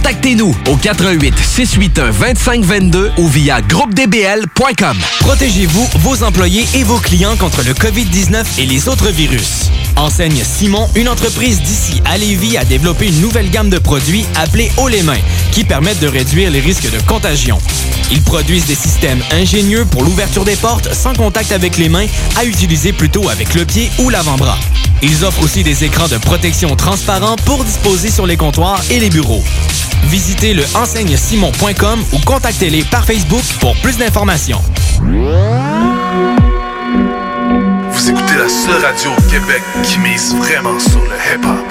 Contactez-nous au 88 681 2522 ou via groupedbl.com. Protégez-vous, vos employés et vos clients contre le COVID-19 et les autres virus. Enseigne Simon, une entreprise d'ici à Lévis, a développé une nouvelle gamme de produits appelés Haut les mains, qui permettent de réduire les risques de contagion. Ils produisent des systèmes ingénieux pour l'ouverture des portes sans contact avec les mains, à utiliser plutôt avec le pied ou l'avant-bras. Ils offrent aussi des écrans de protection transparents pour disposer sur les comptoirs et les bureaux. Visitez le enseignesimon.com ou contactez-les par Facebook pour plus d'informations. Vous écoutez la seule radio au Québec qui mise vraiment sur le hip-hop.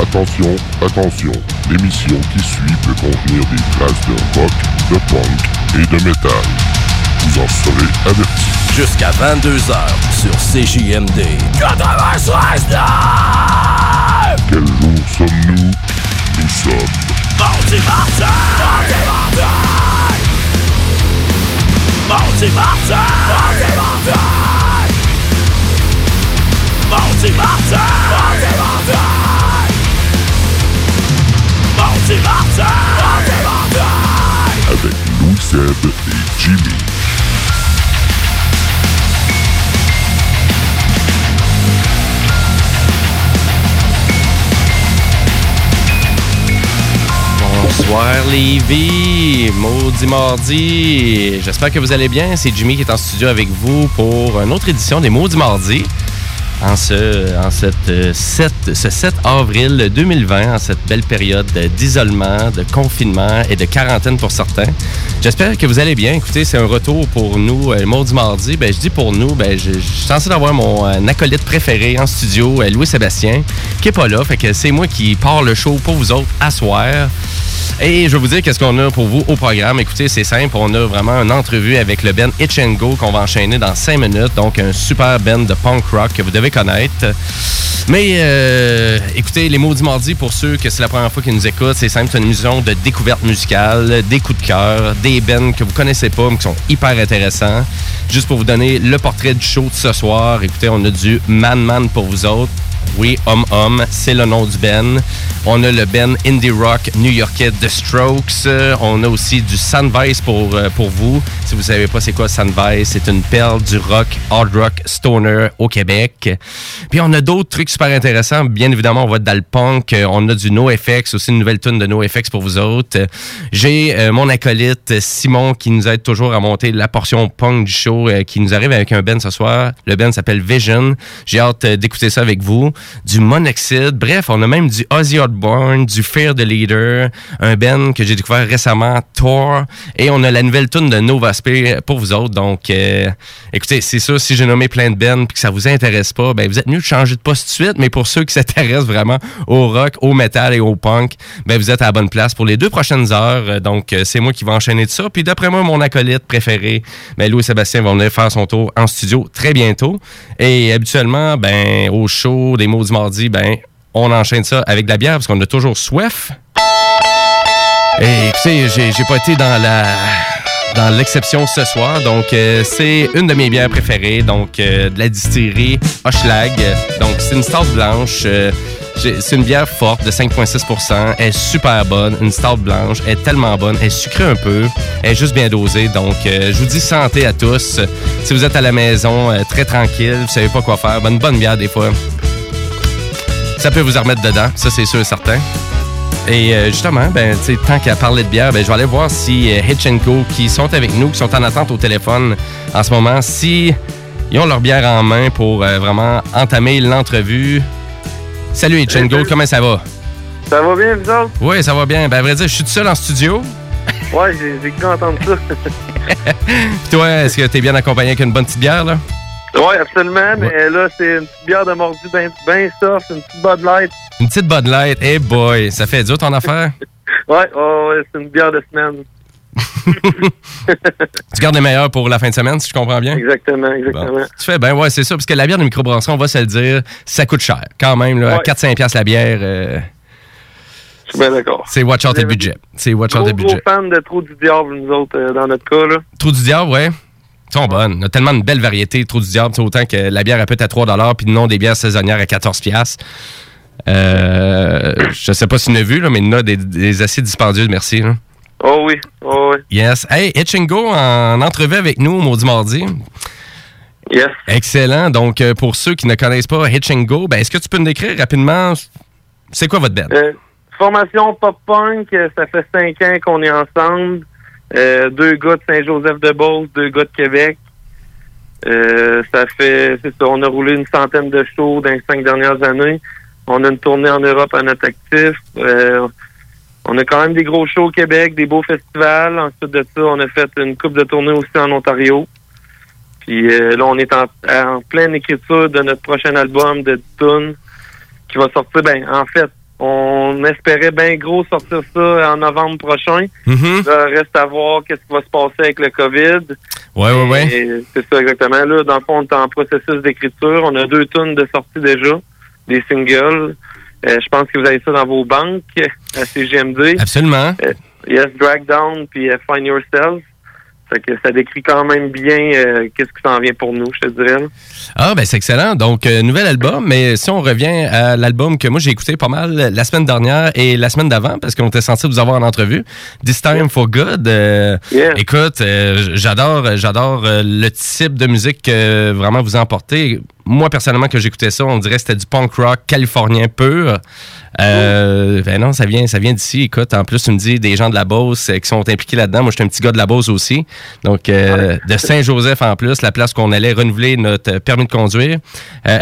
Attention, attention, l'émission qui suit peut contenir des traces de rock, de punk et de métal. Vous en serez avertis jusqu'à 22h sur CJMD 96.9 Quel jour sommes-nous? Nous sommes Mardi Martin Mardi Martin Mardi Martin Mardi Martin Mardi Martin Mardi Martin Mardi Martin Avec Louis Seb et Jimmy. Bonsoir Lévi, maudit mardi. J'espère que vous allez bien. C'est Jimmy qui est en studio avec vous pour une autre édition des Maudits Mardis. En ce, en cette, euh, 7, ce 7 avril 2020, en cette belle période d'isolement, de confinement et de quarantaine pour certains. J'espère que vous allez bien. Écoutez, c'est un retour pour nous, euh, le Maudit Mardi. Ben, je dis pour nous, ben, je, suis censé d'avoir mon euh, acolyte préféré en studio, euh, Louis-Sébastien, qui est pas là. Fait que c'est moi qui pars le show pour vous autres à soir. Et je vais vous dire qu'est-ce qu'on a pour vous au programme. Écoutez, c'est simple. On a vraiment une entrevue avec le band Itch and Go qu'on va enchaîner dans 5 minutes. Donc, un super band de punk rock que vous devez connaître. Mais euh, écoutez, les Maudits Mardis, pour ceux que c'est la première fois qu'ils nous écoutent, c'est simple, c'est une émission de découverte musicale, des coups de cœur, des bands que vous connaissez pas, mais qui sont hyper intéressants. Juste pour vous donner le portrait du show de ce soir, écoutez, on a du Man Man pour vous autres. Oui, Homme Homme, c'est le nom du Ben. On a le Ben Indie Rock new-yorkais The Strokes. On a aussi du Sunvice pour, euh, pour vous. Si vous savez pas c'est quoi Sunvice, c'est une perle du rock, hard rock, stoner au Québec. Puis on a d'autres trucs super intéressants. Bien évidemment, on va dans le punk. Euh, On a du NoFX, aussi une nouvelle tune de NoFX pour vous autres. J'ai euh, mon acolyte Simon qui nous aide toujours à monter la portion punk du show, qui nous arrive avec un Ben ce soir. Le Ben s'appelle Vision. J'ai hâte d'écouter ça avec vous. Du Monoxide. Bref, on a même du Ozzy Osbourne, du Fear the Leader, un Ben que j'ai découvert récemment, Thor. Et on a la nouvelle tune de Nova Spear pour vous autres. Donc, euh, écoutez, c'est ça, si j'ai nommé plein de Ben puis que ça vous intéresse pas, ben vous êtes mieux de changer de poste tout de suite. Mais pour ceux qui s'intéressent vraiment au rock, au metal et au punk, ben vous êtes à la bonne place pour les deux prochaines heures. Euh, Donc, euh, c'est moi qui vais enchaîner de ça. Puis d'après moi, mon acolyte préféré, ben Louis Sébastien va venir faire son tour en studio très bientôt. Et habituellement, ben au show des mots du mardi, ben on enchaîne ça avec de la bière parce qu'on a toujours soif. Et sais, j'ai pas été dans la dans l'exception ce soir. Donc, euh, c'est une de mes bières préférées. Donc, euh, de la distillerie Hochelag. Donc, c'est une stout blanche. euh, C'est une bière forte de 5,6% Elle est super bonne. Une stout blanche. Elle est tellement bonne. Elle est sucrée un peu. Elle est juste bien dosée. Donc, je vous dis santé à tous. Si vous êtes à la maison, très tranquille, vous savez pas quoi faire, ben, une bonne bière des fois, ça peut vous en remettre dedans. Ça, c'est sûr et certain. Et euh, justement, ben, tu sais, tant qu'à parler de bière, ben, je vais aller voir si euh, Hitch Co, qui sont avec nous, qui sont en attente au téléphone en ce moment, si ils ont leur bière en main pour euh, vraiment entamer l'entrevue. Salut Hitch Co, comment ça va? Ça va bien, vous autres? Oui, ça va bien. Ben, à vrai dire, je suis tout seul en studio. Ouais, j'ai j'ai cru entendre ça. Puis toi, est-ce que t'es bien accompagné avec une bonne petite bière, là? Ouais, absolument, mais là, c'est une petite bière de mordu bien ben soft, une petite Bud Light. Une petite Bud Light. Hey boy, ça fait dur ton affaire? Ouais, oh, ouais, c'est une bière de semaine. Tu gardes les meilleurs pour la fin de semaine, si je comprends bien? Exactement, exactement. Bon. Tu fais, ben ouais, c'est ça, parce que la bière de microbrasserie, on va se le dire, ça coûte cher. Quand même, là, Ouais. 4-5$ piastres la bière, euh, Je suis bien d'accord. c'est watch out le budget. C'est watch out Gros, le gros budget. fan de Trou du Diable, nous autres, euh, dans notre cas, là. Trou du diable, ouais. Ils sont bonnes. On a tellement de belles variétés de Trou du diable, c'est autant que la bière elle peut à 3 puis non des bières saisonnières à 14 piastres. Euh, je sais pas si tu as vu, là, mais il y en a des, des assez dispendieuses, merci. là. Oh oui, oh oui. Yes. Hey, Etchingo en entrevue avec nous, Maudit Mardi. Yes. Excellent. Donc, euh, pour ceux qui ne connaissent pas Hitch and Go, ben, est-ce que tu peux nous décrire rapidement c'est quoi votre band? Euh, formation pop-punk, ça fait cinq ans qu'on est ensemble. Euh, deux gars de Saint-Joseph-de-Beauce, deux gars de Québec. Euh, ça fait, c'est ça, on a roulé une centaine de shows dans les cinq dernières années. On a une tournée en Europe à notre actif. Euh, on a quand même des gros shows au Québec, des beaux festivals. Ensuite de ça, on a fait une coupe de tournée aussi en Ontario. Puis euh, là, on est en, en pleine écriture de notre prochain album de Tune qui va sortir. Ben, en fait, on espérait bien gros sortir ça en novembre prochain. Là, reste à voir qu'est-ce qui va se passer avec le COVID. Ouais, ouais, ouais. Et C'est ça exactement. Là, dans le fond, on est en processus d'écriture. On a deux tonnes de sortie déjà, des singles. Euh, je pense que vous avez ça dans vos banques à CGMD. Absolument. Yes, Drag Down puis euh, Find Yourself. Fait que ça décrit quand même bien euh, qu'est-ce qui s'en vient pour nous, je te dirais. Ah, ben c'est excellent. Donc, euh, nouvel album, mais si on revient à l'album que moi j'ai écouté pas mal la semaine dernière et la semaine d'avant, parce qu'on était censé vous avoir en entrevue, This Time for Good. euh, Yeah. Écoute, euh, j'adore, j'adore le type de musique que vraiment vous emportez. Moi, personnellement, que j'écoutais ça, on dirait que c'était du punk rock californien pur. Euh, ben non, ça vient, ça vient d'ici. Écoute, en plus, tu me dis des gens de la Beauce euh, qui sont impliqués là-dedans. Moi, j'étais un petit gars de la Beauce aussi. Donc, euh, de Saint-Joseph en plus, la place qu'on allait renouveler notre euh, permis de conduire. Euh,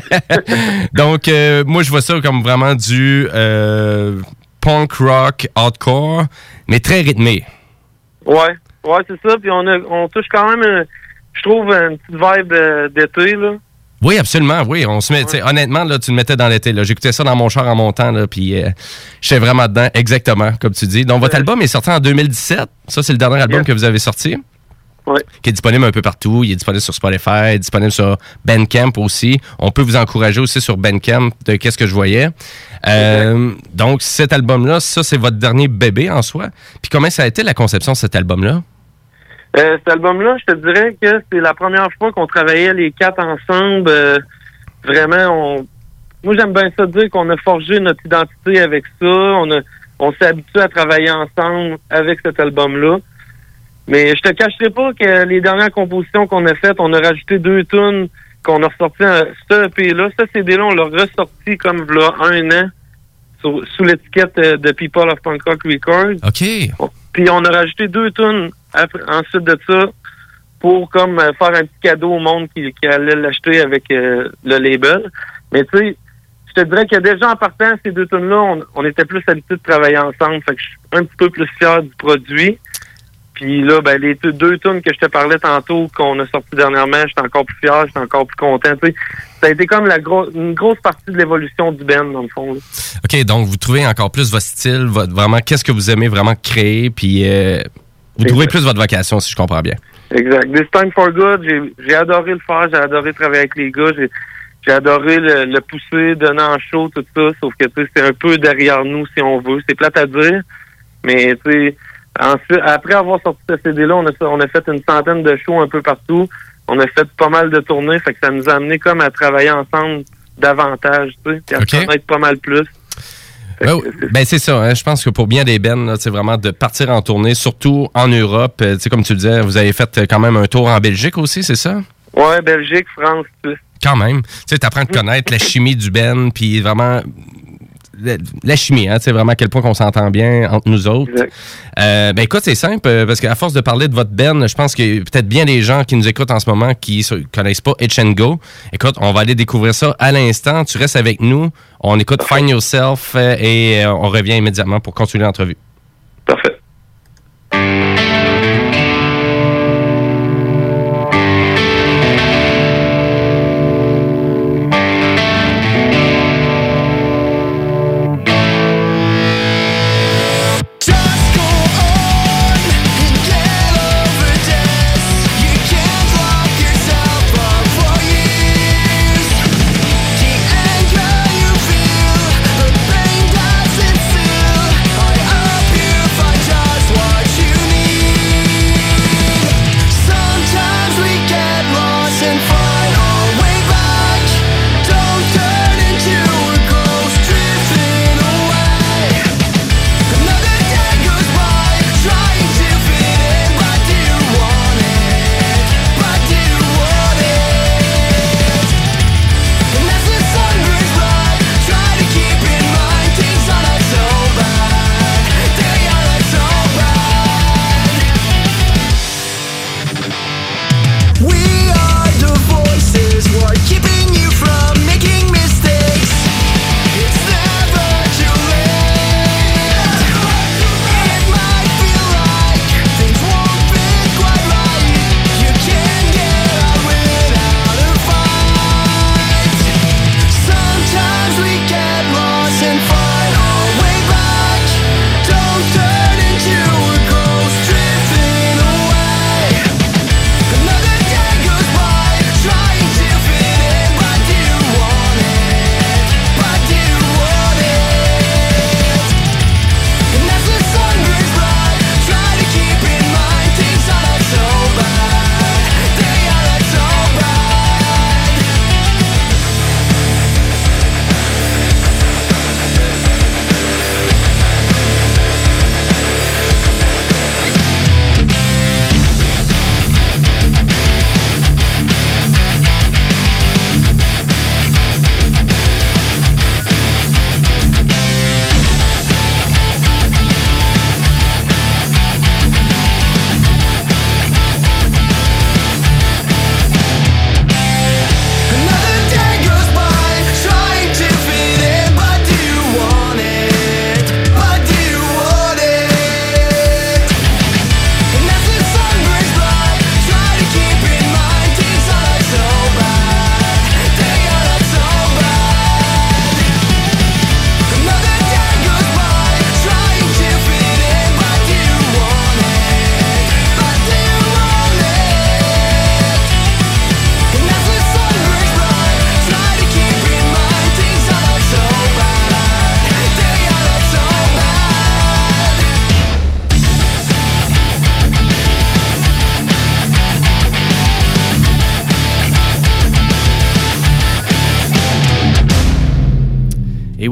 Donc, euh, moi, je vois ça comme vraiment du euh, punk rock hardcore, mais très rythmé. Ouais, ouais, c'est ça. Puis on, a, on touche quand même, je trouve, une petite vibe d'été, là. Oui, absolument, oui. On se met, honnêtement, là, tu le mettais dans l'été. là. J'écoutais ça dans mon char en montant, là, puis euh, j'étais vraiment dedans, exactement, comme tu dis. Donc, votre album est sorti en 2017. Ça, c'est le dernier album que vous avez sorti? Ouais. Qui est disponible un peu partout. Il est disponible sur Spotify, il est disponible sur Bandcamp aussi. On peut vous encourager aussi sur Bandcamp de qu'est-ce que je voyais. Euh, donc, cet album-là, ça, c'est votre dernier bébé en soi. Puis, comment ça a été la conception de cet album-là? Euh, cet album-là, je te dirais que c'est la première fois qu'on travaillait les quatre ensemble. Euh, vraiment, on... moi j'aime bien ça dire qu'on a forgé notre identité avec ça. On a, on s'est habitué à travailler ensemble avec cet album-là. Mais je te cacherai pas que les dernières compositions qu'on a faites, on a rajouté deux tunes qu'on a ressorties à ce EP-là. Ce CD-là, on l'a ressorti comme là un an sur- sous l'étiquette euh, de People of Punk Rock Records. OK. Puis on a rajouté deux tunes ensuite de ça pour comme euh, faire un petit cadeau au monde qui, allait l'acheter avec euh, le label. Mais tu sais, je te dirais que déjà en partant ces deux tunes là on, était plus habitués de travailler ensemble. Fait que je suis un petit peu plus fier du produit. Puis là, ben les deux- tunes que je te parlais tantôt, qu'on a sorti dernièrement, j'étais encore plus fier, j'étais encore plus content. Tu sais, ça a été comme la une grosse partie de l'évolution du band, dans le fond. OK, donc vous trouvez encore plus votre style, votre, vraiment qu'est-ce que vous aimez vraiment créer, puis euh, vous trouvez plus votre vocation, si je comprends bien. Exact. This Time for Good, j'ai- adoré le faire, j'ai adoré travailler avec les gars, j'ai adoré le, le pousser, donner en show, tout ça, sauf que c'est un peu derrière nous, si on veut. C'est plate à dire, mais tu sais, ensuite, après avoir sorti ce CD-là, on a, on a fait une centaine de shows un peu partout. On a fait pas mal de tournées, fait que ça nous a amené comme à travailler ensemble davantage, tu sais, à Ok. se connaître pas mal plus. Ben, ben, c'est ça. hein. Je pense que pour bien des bennes, c'est vraiment de partir en tournée, surtout en Europe. Euh, tu sais, comme tu le disais, vous avez fait euh, quand même un tour en Belgique aussi, c'est ça? Ouais, Belgique, France, Suisse. Quand même. Tu sais, t'apprends à te connaître la chimie du Ben, puis vraiment la, chimie, hein, tu sais, vraiment à quel point qu'on s'entend bien entre nous autres. Euh, ben écoute, c'est simple, euh, parce qu'à force de parler de votre Ben, je pense qu'il y a peut-être bien des gens qui nous écoutent en ce moment qui ne connaissent pas Itch and Go. Écoute, on va aller découvrir ça à l'instant. Tu restes avec nous. On écoute Find Yourself euh, et on revient immédiatement pour continuer l'entrevue. Parfait.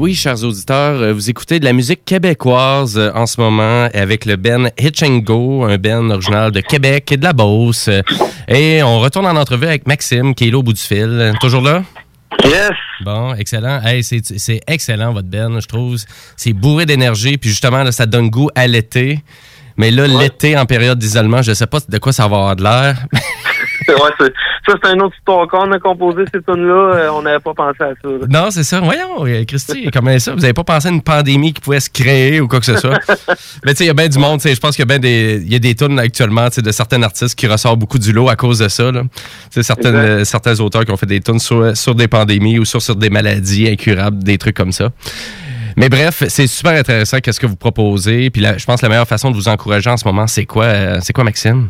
Oui, chers auditeurs, euh, vous écoutez de la musique québécoise euh, en ce moment avec le Ben Hitch and Go, un Ben original de Québec et de la Beauce. Euh, Et on retourne en entrevue avec Maxime qui est là au bout du fil. Toujours là? Yes! Bon, excellent. Hey, c'est, c'est excellent, votre Ben, je trouve. C'est bourré d'énergie, puis justement, là, ça donne goût à l'été. Mais là, l'été en période d'isolement, je sais pas de quoi ça va avoir de l'air. ouais, c'est- ça, c'est un autre histoire. Quand on a composé ces tunes-là, euh, on n'avait pas pensé à ça. là. Non, c'est ça. Voyons, euh, Christy, comment ça? Vous avez pas pensé à une pandémie qui pouvait se créer ou quoi que ce soit? Mais tu sais, il y a bien du monde. Je pense qu'il y a bien des, y a des tunes actuellement de certains artistes qui ressortent beaucoup du lot à cause de ça. là. Certaines, euh, certains auteurs qui ont fait des tunes sur, sur des pandémies ou sur, sur des maladies incurables, des trucs comme ça. Mais bref, c'est super intéressant qu'est-ce que vous proposez. Puis là, je pense que la meilleure façon de vous encourager en ce moment, c'est quoi, euh, c'est quoi, Maxime?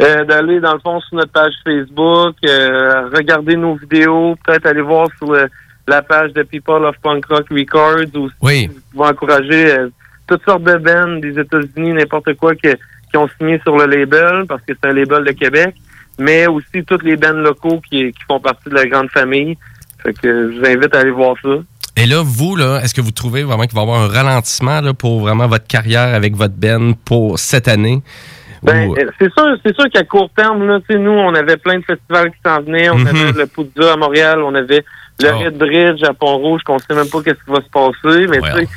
Euh, D'aller, dans le fond, sur notre page Facebook, euh, regarder nos vidéos, peut-être aller voir sur le- la page de People of Punk Rock Records aussi. Oui. Vous pouvez encourager euh, toutes sortes de bands des États-Unis, n'importe quoi, que- qui ont signé sur le label, parce que c'est un label de Québec, mais aussi toutes les bands locaux qui, qui font partie de la grande famille. Fait que je vous invite à aller voir ça. Et là, vous, là, est-ce que vous trouvez vraiment qu'il va y avoir un ralentissement là, pour vraiment votre carrière avec votre Ben pour cette année? Ben, euh, c'est sûr, c'est sûr qu'à court terme, là, tu sais, nous, on avait plein de festivals qui s'en venaient. On Mhm. avait le Poudja à Montréal, on avait le Oh. Red Bridge à Pont-Rouge, qu'on sait même pas qu'est-ce qui va se passer. Mais sais,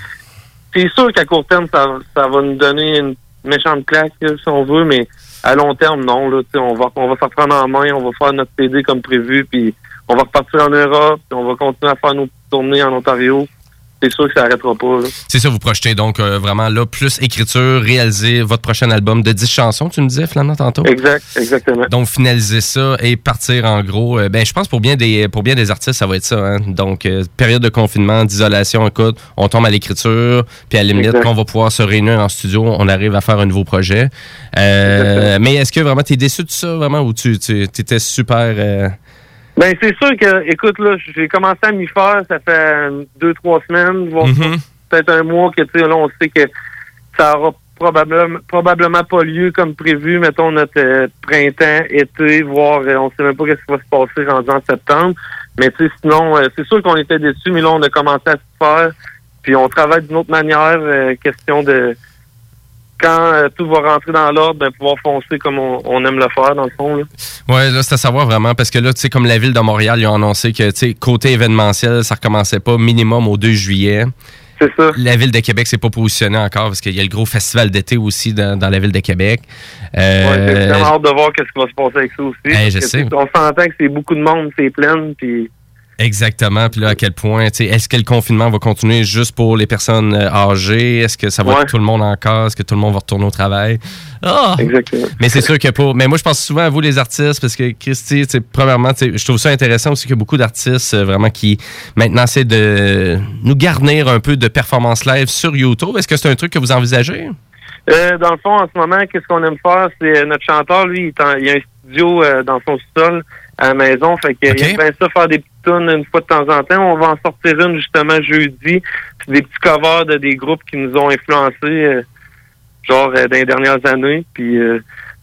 c'est sûr qu'à court terme, ça, ça va nous donner une méchante claque, là, si on veut, mais à long terme, non. Là, tu sais, on va, on va se reprendre en main, on va faire notre PD comme prévu, puis on va repartir en Europe, puis on va continuer à faire nos tournées en Ontario. C'est sûr que ça arrêtera pas. Là. C'est ça, vous projetez donc euh, vraiment là, plus écriture, réaliser votre prochain album de 10 chansons, tu me disais, finalement, tantôt? Exact, exactement. Donc, finaliser ça et partir en gros. euh, ben, je pense pour bien des pour bien des artistes, ça va être ça. hein. Donc, euh, période de confinement, d'isolation, écoute, on tombe à l'écriture, puis à la limite, on va pouvoir se réunir en studio, on arrive à faire un nouveau projet. Euh, mais est-ce que vraiment tu es déçu de ça, vraiment, ou tu, tu étais super. Ben c'est sûr que, écoute, là, j'ai commencé à m'y faire, ça fait euh, deux, trois semaines, voire mhm. peut-être un mois que, tu sais, là, on sait que ça aura probablement, probablement pas lieu comme prévu, mettons, notre euh, printemps, été, voire, euh, on sait même pas qu'est-ce qui va se passer rendu en septembre. Mais, tu sais, sinon, euh, c'est sûr qu'on était déçus, mais là, on a commencé à se faire, puis on travaille d'une autre manière, euh, question de quand euh, tout va rentrer dans l'ordre, ben, pouvoir foncer comme on, on aime le faire, dans le fond, là. Ouais, là, c'est à savoir vraiment, parce que là, tu sais, comme la ville de Montréal, ils ont annoncé que, tu sais, côté événementiel, ça recommençait pas minimum au 2 juillet. C'est ça. La ville de Québec s'est pas positionnée encore parce qu'il y a le gros festival d'été aussi dans, dans la ville de Québec. Euh, Ouais, j'ai vraiment hâte de voir qu'est-ce qui va se passer avec ça aussi. Parce je sais. On s'entend que c'est beaucoup de monde, c'est plein, puis Exactement. Puis là, à quel point, est-ce que le confinement va continuer juste pour les personnes euh, âgées? Est-ce que ça va Ouais. être tout le monde encore? Est-ce que tout le monde va retourner au travail? Ah! exactement. Mais c'est sûr que pour. Mais moi, je pense souvent à vous, les artistes, parce que Christy, premièrement, je trouve ça intéressant aussi qu'il y a beaucoup d'artistes euh, vraiment qui maintenant essaient de nous garnir un peu de performance live sur YouTube. Est-ce que c'est un truc que vous envisagez? Euh, dans le fond, en ce moment, qu'est-ce qu'on aime faire? C'est notre chanteur, lui, il, en- a un studio euh, dans son sol à la maison. Fait qu'il Ok. aime bien ça faire des petites une fois de temps en temps. On va en sortir une justement jeudi. C'est des petits covers de des groupes qui nous ont influencés euh, genre euh, dans les dernières années. Puis euh,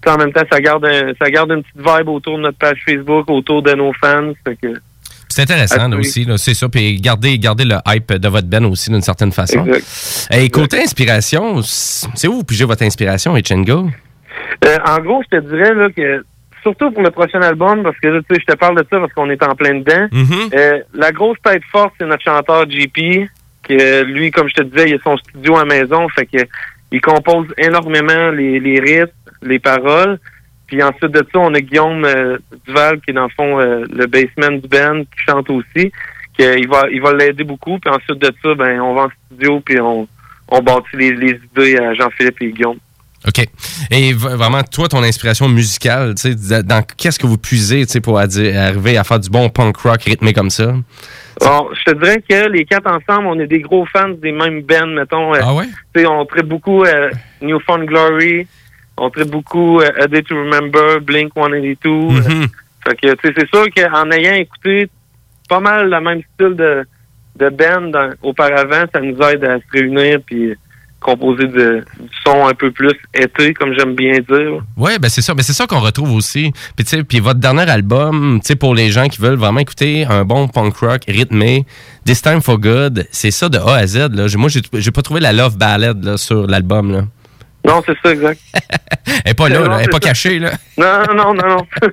en même temps, ça garde un- ça garde une petite vibe autour de notre page Facebook, autour de nos fans. Fait que C'est intéressant là, aussi, c'est ça. Puis garder le hype de votre band aussi d'une certaine façon. exact. Et côté inspiration, c'est où vous pigez votre inspiration, Echengo? Euh, en gros, je te dirais là que surtout pour le prochain album, parce que là, tu sais, je te parle de ça parce qu'on est en plein dedans. Mhm. Euh, la grosse tête forte, c'est notre chanteur JP, que lui, comme je te disais, il a son studio à maison, fait que il compose énormément les, les rythmes, les paroles. Puis ensuite de ça, on a Guillaume euh, Duval, qui est dans le fond euh, le bassman du band, qui chante aussi. Que il va il va l'aider beaucoup. Puis ensuite de ça, ben on va en studio puis on, on bâtit les, les idées à Jean-Philippe et Guillaume. OK. Et vraiment, toi, ton inspiration musicale, tu sais, dans- qu'est-ce que vous puisez, tu sais, pour arriver à faire du bon punk rock rythmé comme ça? Bon, je te dirais que les quatre ensemble, on est des gros fans des mêmes bands, mettons. euh, Ah ouais? on traite beaucoup euh, New Found Glory, on traite beaucoup euh, A Day to Remember, Blink 182. Mhm. euh, Fait que, tu sais, c'est sûr qu'en ayant écouté pas mal le même style de, de band dans- auparavant, ça nous aide à se réunir puis composer de, du son un peu plus été, comme j'aime bien dire. Ouais, ben c'est ça, ben c'est ça qu'on retrouve aussi. Puis tu sais, puis votre dernier album, tu sais pour les gens qui veulent vraiment écouter un bon punk rock rythmé, This Time for Good, c'est ça de A à Z là. Moi j'ai pas trouvé la love ballad là, sur l'album. Non, c'est ça, exact. Elle est pas là, Non, là, elle est c'est pas ça. cachée là. Non, non, non, non.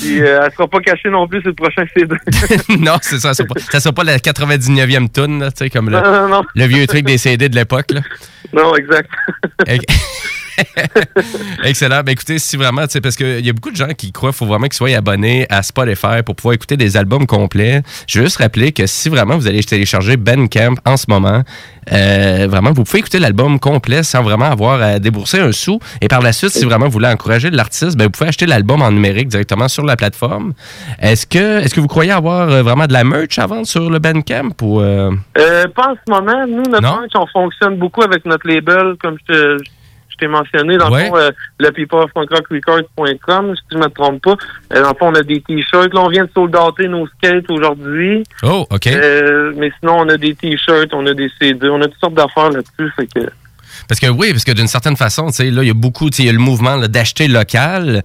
puis euh, elle sera pas cachée non plus sur le prochain CD. non, c'est ça, ça sera pas, ça sera pas la 99e tune tu sais comme le, non, non, non. le vieux truc des CD de l'époque là. Non, exact. Ex- Excellent. Ben écoutez, si vraiment, tu sais, parce qu'il y a beaucoup de gens qui croient qu'il faut vraiment qu'ils soient abonnés à Spotify pour pouvoir écouter des albums complets. Je veux juste rappeler que si vraiment vous allez télécharger Bandcamp en ce moment, euh, vraiment, vous pouvez écouter l'album complet sans vraiment avoir à débourser un sou. Et par la suite, si vraiment vous voulez encourager l'artiste, ben vous pouvez acheter l'album en numérique directement sur la plateforme. Est-ce que, est-ce que vous croyez avoir euh, vraiment de la merch à vendre sur le Bandcamp ou euh, Euh, pas en ce moment. Nous, notre merch, on fonctionne beaucoup avec notre label, comme je te- t'ai mentionné. Dans Ouais. le fond, euh, le peopleofpunkrockrecords.com, si je me trompe pas. Euh, dans le fond, on a des t-shirts. Là, on vient de soldater nos skates aujourd'hui. Oh, OK. Euh, mais sinon, on a des t-shirts, on a des CD, on a toutes sortes d'affaires là-dessus. Fait que, Parce que oui, parce que d'une certaine façon, tu sais, là, il y a beaucoup, tu sais, il y a le mouvement d'acheter local.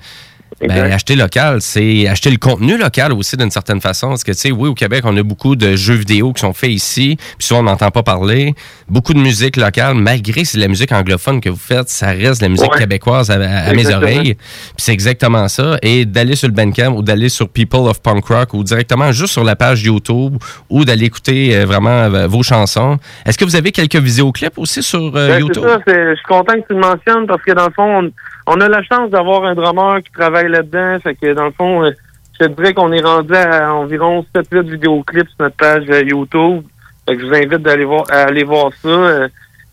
Ben, acheter local, c'est acheter le contenu local aussi d'une certaine façon. Parce que, tu sais, oui, au Québec, on a beaucoup de jeux vidéo qui sont faits ici, puis souvent on n'entend pas parler. Beaucoup de musique locale, malgré que c'est la musique anglophone que vous faites, ça reste la musique Ouais. québécoise à, à mes oreilles. Puis c'est exactement ça. Et d'aller sur le Bandcamp ou d'aller sur People of Punk Rock ou directement juste sur la page YouTube ou d'aller écouter euh, vraiment euh, vos chansons. Est-ce que vous avez quelques vidéoclips aussi sur euh, Ben, c'est YouTube? ça, je suis content que tu le mentionnes parce que dans le fond, on, on a la chance d'avoir un drummer qui travaille là-dedans. Fait que dans le fond, euh, je te dirais qu'on est rendu à environ 7-8 vidéoclips sur notre page euh, YouTube. Fait que je vous invite d'aller voir à aller voir ça. Euh,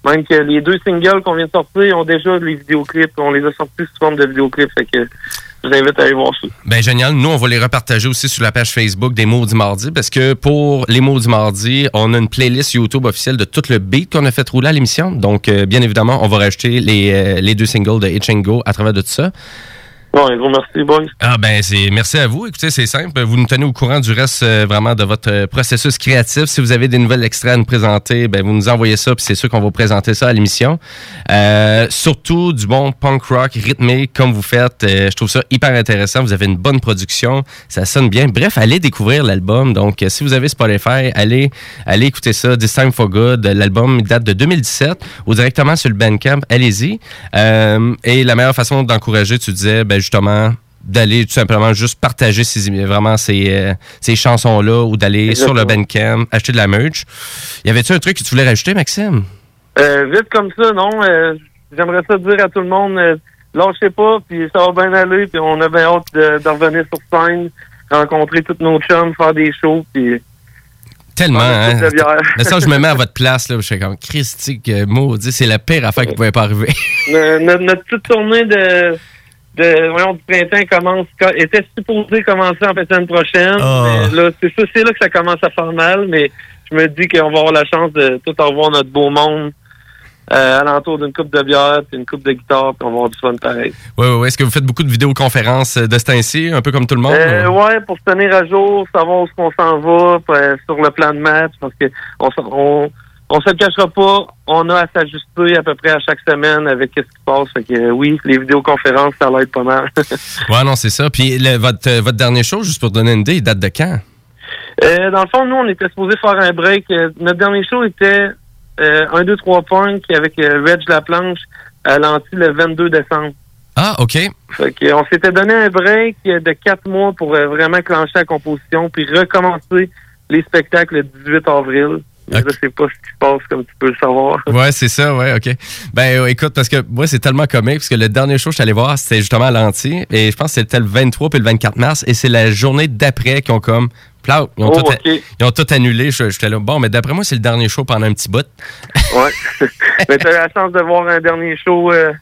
même que les deux singles qu'on vient de sortir ont déjà les vidéoclips. On les a sortis sous forme de vidéoclips. Fait que je vous invite à aller voir ça. Ben génial. Nous, on va les repartager aussi sur la page Facebook des Mots du Mardi parce que pour les Mots du Mardi, on a une playlist YouTube officielle de tout le beat qu'on a fait rouler à l'émission. Donc, euh, bien évidemment, on va rajouter les, euh, deux singles de Hitch and Go à travers de tout ça. Bon, un gros merci, boys. Ah ben c'est merci à vous. Écoutez, c'est simple. Vous nous tenez au courant du reste euh, vraiment de votre euh, processus créatif. Si vous avez des nouvelles extraits à nous présenter, ben vous nous envoyez ça, puis c'est sûr qu'on va présenter ça à l'émission. Euh, surtout du bon punk rock rythmé comme vous faites. Euh, je trouve ça hyper intéressant. Vous avez une bonne production, ça sonne bien. Bref, allez découvrir l'album. Donc, si vous avez Spotify, allez allez écouter ça. This Time for Good. L'album date de 2017 ou directement sur le Bandcamp. Allez-y. Et la meilleure façon d'encourager, tu disais, ben justement d'aller tout simplement juste partager ces, vraiment ces, euh, ces chansons-là ou d'aller sur le. Bandcamp, acheter de la merch. Y avait-tu un truc que tu voulais rajouter, Maxime? Euh, vite comme ça, non. euh, J'aimerais ça dire à tout le monde, euh, lâchez pas, puis ça va bien aller, puis on a bien hâte de, de revenir sur scène, rencontrer tous nos chums, faire des shows, puis Tellement, hein? Mais ça, je me mets à votre place, là. Je suis comme, Christy, que maudit, c'est la pire affaire qui pouvait pas arriver. No- notre, notre petite tournée de, de voyons, du printemps commence était supposée commencer en fait semaine prochaine. Ah. Mais là, c'est ça, c'est là que ça commence à faire mal, mais je me dis qu'on va avoir la chance de tout revoir notre beau monde euh, alentour d'une coupe de bière, puis une coupe de guitare, puis on va avoir du fun pareil. Oui, oui, oui. Est-ce que vous faites beaucoup de vidéoconférences euh, de ce temps-ci, un peu comme tout le monde? Euh, ouais, pour se tenir à jour, savoir où on s'en va euh, sur le plan de match, parce que on, on, on se le cachera pas, on a à s'ajuster à peu près à chaque semaine avec ce qui se passe. Fait que oui, les vidéoconférences, ça l'aide pas mal. Ouais, non, c'est ça. Puis le- votre, euh, votre dernier show, juste pour donner une idée, il date de quand? Euh, dans le fond, nous, on était supposé faire un break. Euh, notre dernier show était euh, 1, 2, 3 punk avec euh, Reg Laplanche à l'anti le 22 décembre. Ah, OK. Fait que, on s'était donné un break de quatre mois pour vraiment clencher la composition puis recommencer les spectacles le 18 avril. Je sais pas ce qui se passe, comme tu peux le savoir. Ouais, c'est ça, ouais, OK. Ben, euh, écoute, parce que moi, c'est tellement comique, parce que le dernier show que je suis allé voir, c'était justement à l'anti, et je pense que c'était le 23 puis le 24 mars, et c'est la journée d'après qu'ils ont comme, ils ont, Oh, tout, ils ont tout annulé. Je- J'étais là, bon, mais d'après moi, c'est le dernier show pendant un petit bout. Ouais. Mais t'as eu la chance de voir un dernier show euh,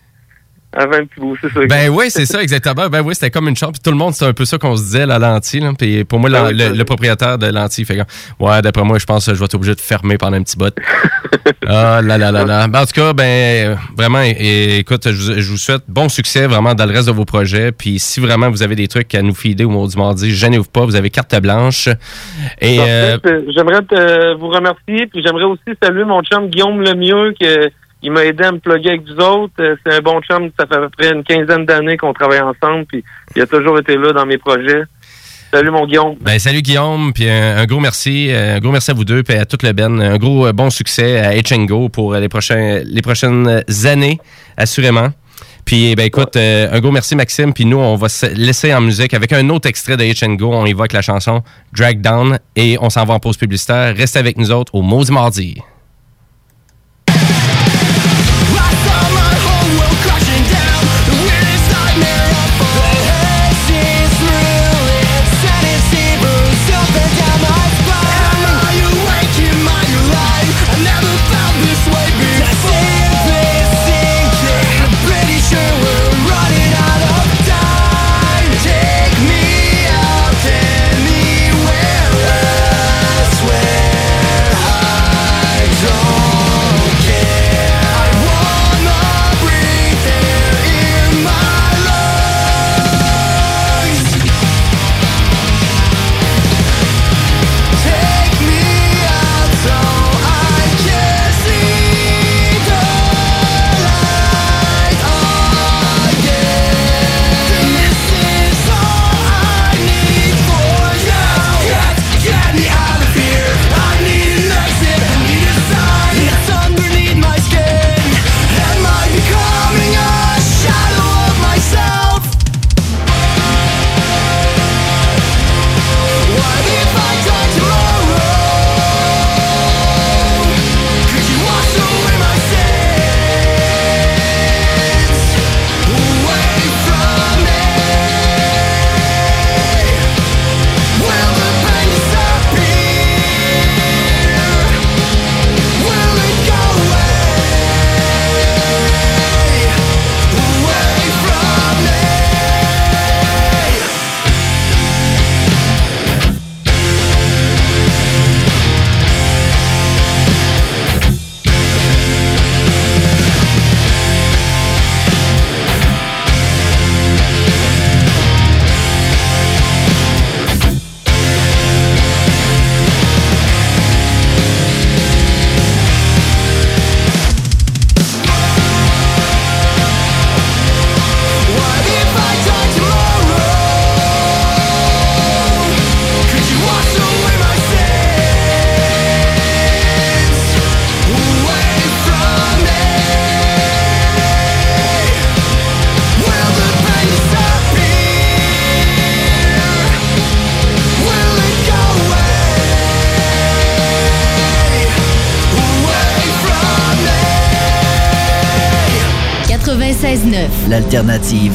avant c'est ça. Ben oui, c'est ça, exactement. Ben oui, c'était comme une chambre. Puis tout le monde, c'est un peu ça qu'on se disait, la lentille. Là. Puis pour moi, la- le, oui. propriétaire de lentille fait comme, ouais, d'après moi, je pense que je vais être obligé de fermer pendant un petit bout. ah là là là là. Ben, en tout cas, ben vraiment, écoute, je, vous- je vous souhaite bon succès vraiment dans le reste de vos projets. Puis si vraiment vous avez des trucs à nous filer au du mardi, gênez-vous pas, vous avez carte blanche. Et euh. J'aimerais te- vous remercier, puis j'aimerais aussi saluer mon chum Guillaume Lemieux, que il m'a aidé à me plugger avec vous autres. Euh, C'est un bon chum, ça fait à peu près une quinzaine d'années qu'on travaille ensemble, puis il a toujours été là dans mes projets. Salut mon Guillaume. Ben, salut Guillaume, puis un, gros merci, euh, gros merci à vous deux, puis à toute le Ben. Un gros euh, bon succès à Go pour les, les prochaines années, assurément. Puis, ben, écoute, un gros merci Maxime, puis nous, on va se laisser en musique avec un autre extrait de Go. On évoque la chanson Drag Down et on s'en va en pause publicitaire. Restez avec nous autres au Maudit Mardi.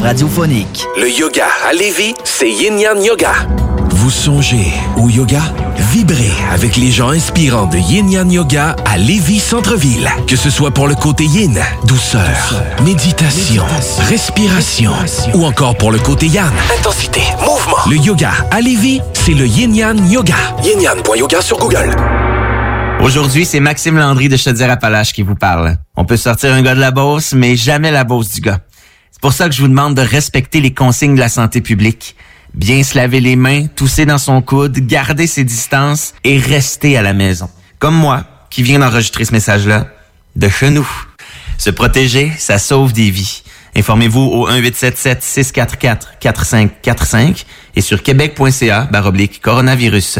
Radiophonique. Le yoga à Lévis, c'est Yin Yang Yoga. Vous songez au yoga? Vibrez avec les gens inspirants de Yin Yang Yoga à Lévis Centre-Ville. Que ce soit pour le côté yin, douceur, méditation, respiration, ou encore pour le côté yang, intensité, mouvement. Le yoga à Lévis, c'est le Yin Yang Yoga. Yin Yang.yoga sur Google. Aujourd'hui, c'est Maxime Landry de Chaudière-Appalaches qui vous parle. On peut sortir un gars de la Beauce, mais jamais la Beauce du gars. C'est pour ça que je vous demande de respecter les consignes de la santé publique. Bien se laver les mains, tousser dans son coude, garder ses distances et rester à la maison. Comme moi, qui viens d'enregistrer ce message-là, de chez nous. Se protéger, ça sauve des vies. Informez-vous au 1877-644-4545 et sur québec.ca baroblique coronavirus.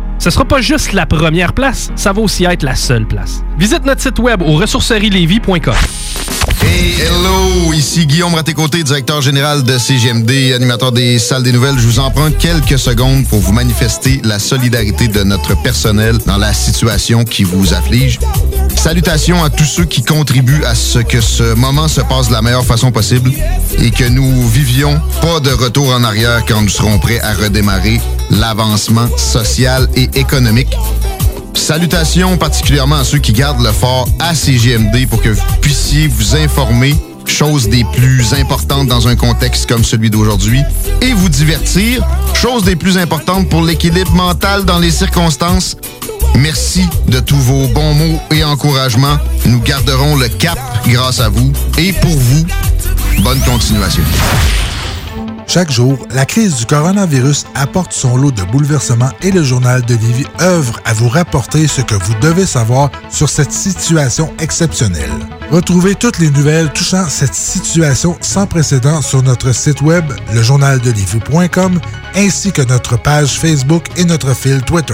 Ce sera pas juste la première place, ça va aussi être la seule place. Visite notre site web au ressourcerielevy.com. Hey, hello! Ici Guillaume Raté-Côté, directeur général de CGMD, animateur des salles des nouvelles. Je vous emprunte quelques secondes pour vous manifester la solidarité de notre personnel dans la situation qui vous afflige. Salutations à tous ceux qui contribuent à ce que ce moment se passe de la meilleure façon possible et que nous vivions pas de retour en arrière quand nous serons prêts à redémarrer l'avancement social et économique. Salutations particulièrement à ceux qui gardent le fort à CGMD pour que vous puissiez vous informer, chose des plus importantes dans un contexte comme celui d'aujourd'hui, et vous divertir, chose des plus importantes pour l'équilibre mental dans les circonstances. Merci de tous vos bons mots et encouragements. Nous garderons le cap grâce à vous et pour vous. Bonne continuation. Chaque jour, la crise du coronavirus apporte son lot de bouleversements et le journal de Lévis œuvre à vous rapporter ce que vous devez savoir sur cette situation exceptionnelle. Retrouvez toutes les nouvelles touchant cette situation sans précédent sur notre site web, lejournaldelivie.com, ainsi que notre page Facebook et notre fil Twitter.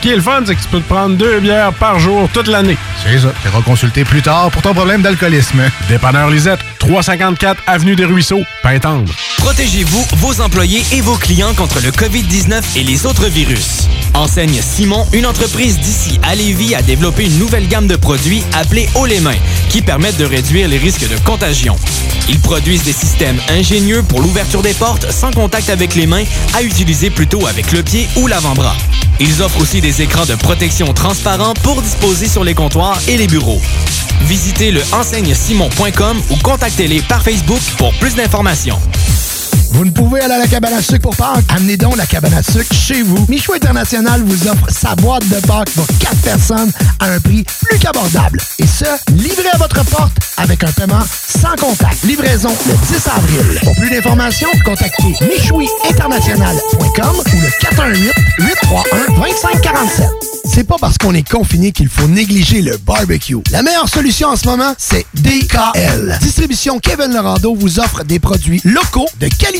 Ce qui est le fun, c'est que tu peux te prendre deux bières par jour toute l'année. C'est ça. Tu iras consulter plus tard pour ton problème d'alcoolisme. Dépanneur Lisette, 354 Avenue des Ruisseaux, Pintendre. Protégez-vous, vos employés et vos clients contre le COVID-19 et les autres virus. Enseigne Simon, une entreprise d'ici à Lévis, a développé une nouvelle gamme de produits appelés Haut les mains, qui permettent de réduire les risques de contagion. Ils produisent des systèmes ingénieux pour l'ouverture des portes sans contact avec les mains, à utiliser plutôt avec le pied ou l'avant-bras. Ils offrent aussi des écrans de protection transparents pour disposer sur les comptoirs et les bureaux. Visitez le enseignesimon.com ou contactez-les par Facebook pour plus d'informations. Vous ne pouvez aller à la cabane à sucre pour Pâques? Amenez donc la cabane à sucre chez vous. Michou International vous offre sa boîte de Pâques pour 4 personnes à un prix plus qu'abordable. Et ce, livré à votre porte avec un paiement sans contact. Livraison le 10 avril. Pour plus d'informations, contactez michouiinternational.com ou le 418-831-2547. C'est pas parce qu'on est confiné qu'il faut négliger le barbecue. La meilleure solution en ce moment, c'est DKL. Distribution Kevin Lorando vous offre des produits locaux de qualité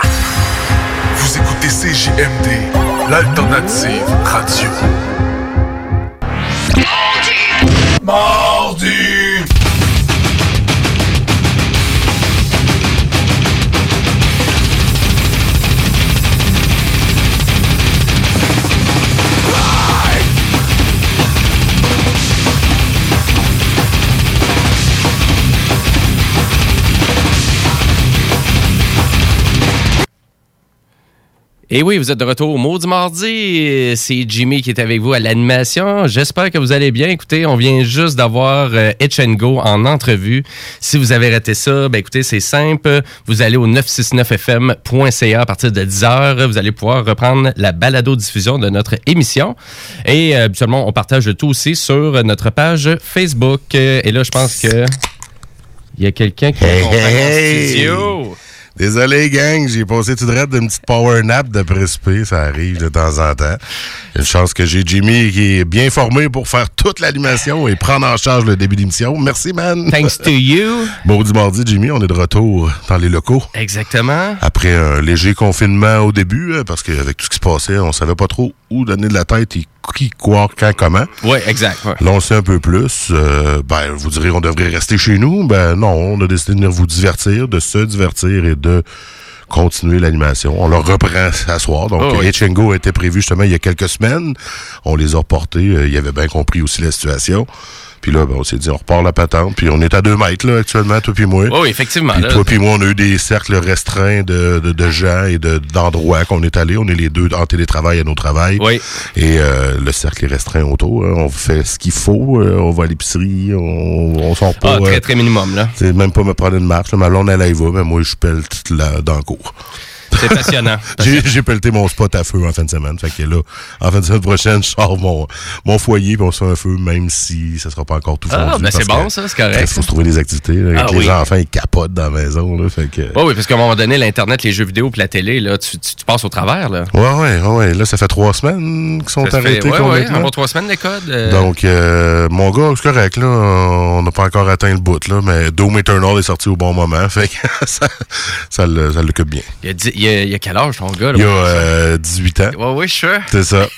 Vous écoutez CJMD, l'alternative radio. Mardi! Et oui, vous êtes de retour au Maudit Mardi. C'est Jimmy qui est avec vous à l'animation. J'espère que vous allez bien. Écoutez, on vient juste d'avoir euh, Etch and Go en entrevue. Si vous avez raté ça, ben écoutez, c'est simple. Vous allez au 969fm.ca à partir de 10h. Vous allez pouvoir reprendre la balado-diffusion de notre émission. Et euh, habituellement, on partage le tout aussi sur notre page Facebook. Euh, Et là, je pense que il y a quelqu'un qui Hey, est en hey, studio. Désolé, gang, j'ai passé tout de suite d'une petite power nap de précipé. Ça arrive de temps en temps. Une chance que j'ai Jimmy qui est bien formé pour faire toute l'animation et prendre en charge le début d'émission. Merci, man. Thanks to you. Maudit mardi, Jimmy, on est de retour dans les locaux. Exactement. Après un léger confinement au début, hein, parce qu'avec tout ce qui se passait, on savait pas trop où donner de la tête et qui, quoi, quand, comment. Oui, exact. ouais. Là, on sait un peu plus. Euh, ben, vous direz, on devrait rester chez nous. Ben non, on a décidé de venir vous divertir, de se divertir et de continuer l'animation. On le reprend à soir. Donc, Oh oui. Etchengo était prévu justement il y a quelques semaines. On les a reportés. Euh, il avait bien compris aussi la situation. Puis là, ben, on s'est dit, on repart la patente. Puis on est à deux mètres, là, actuellement, toi puis moi. Oh, oui, effectivement. Puis là. toi puis moi, on a eu des cercles restreints de, de, de gens et de- d'endroits qu'on est allés. On est les deux en télétravail à nos travails. Oui. Et euh, le cercle est restreint autour. hein. On fait ce qu'il faut. euh, on va à l'épicerie. On, on sort pas. Ah, très, euh, très minimum, là. c'est même pas me prendre une marche. là. Ma blonde, elle, elle y va, mais moi, je pèle toute la, dans le cours. C'est passionnant. J'ai pelleté mon spot à feu en fin de semaine. Fait que là, en fin de semaine prochaine, je sors mon, mon foyer puis on se fait un feu, même si ça sera pas encore tout Ah, fondu. c'est bon, ça, c'est correct. Il faut se trouver des activités. là. Ah Avec oui. les enfants, ils capotent dans la maison. Là, fait que... Oh oui, parce qu'à un moment donné, l'Internet, les jeux vidéo puis la télé, là, tu, tu, tu passes au travers. Là. Ouais, ouais, ouais. Là, ça fait trois semaines qu'ils sont Ça arrêtés ouais, ouais, trois semaines les codes. euh, Donc, euh, mon gars, c'est correct, là. On n'a pas encore atteint le bout, là. Mais Doom Eternal est sorti au bon moment. Fait que ça, ça, l'occupe bien. il, y a, il, y a, il a quel âge ton gars? Là, Il y a euh, 18 ans. Ouais, ouais, je suis. C'est ça.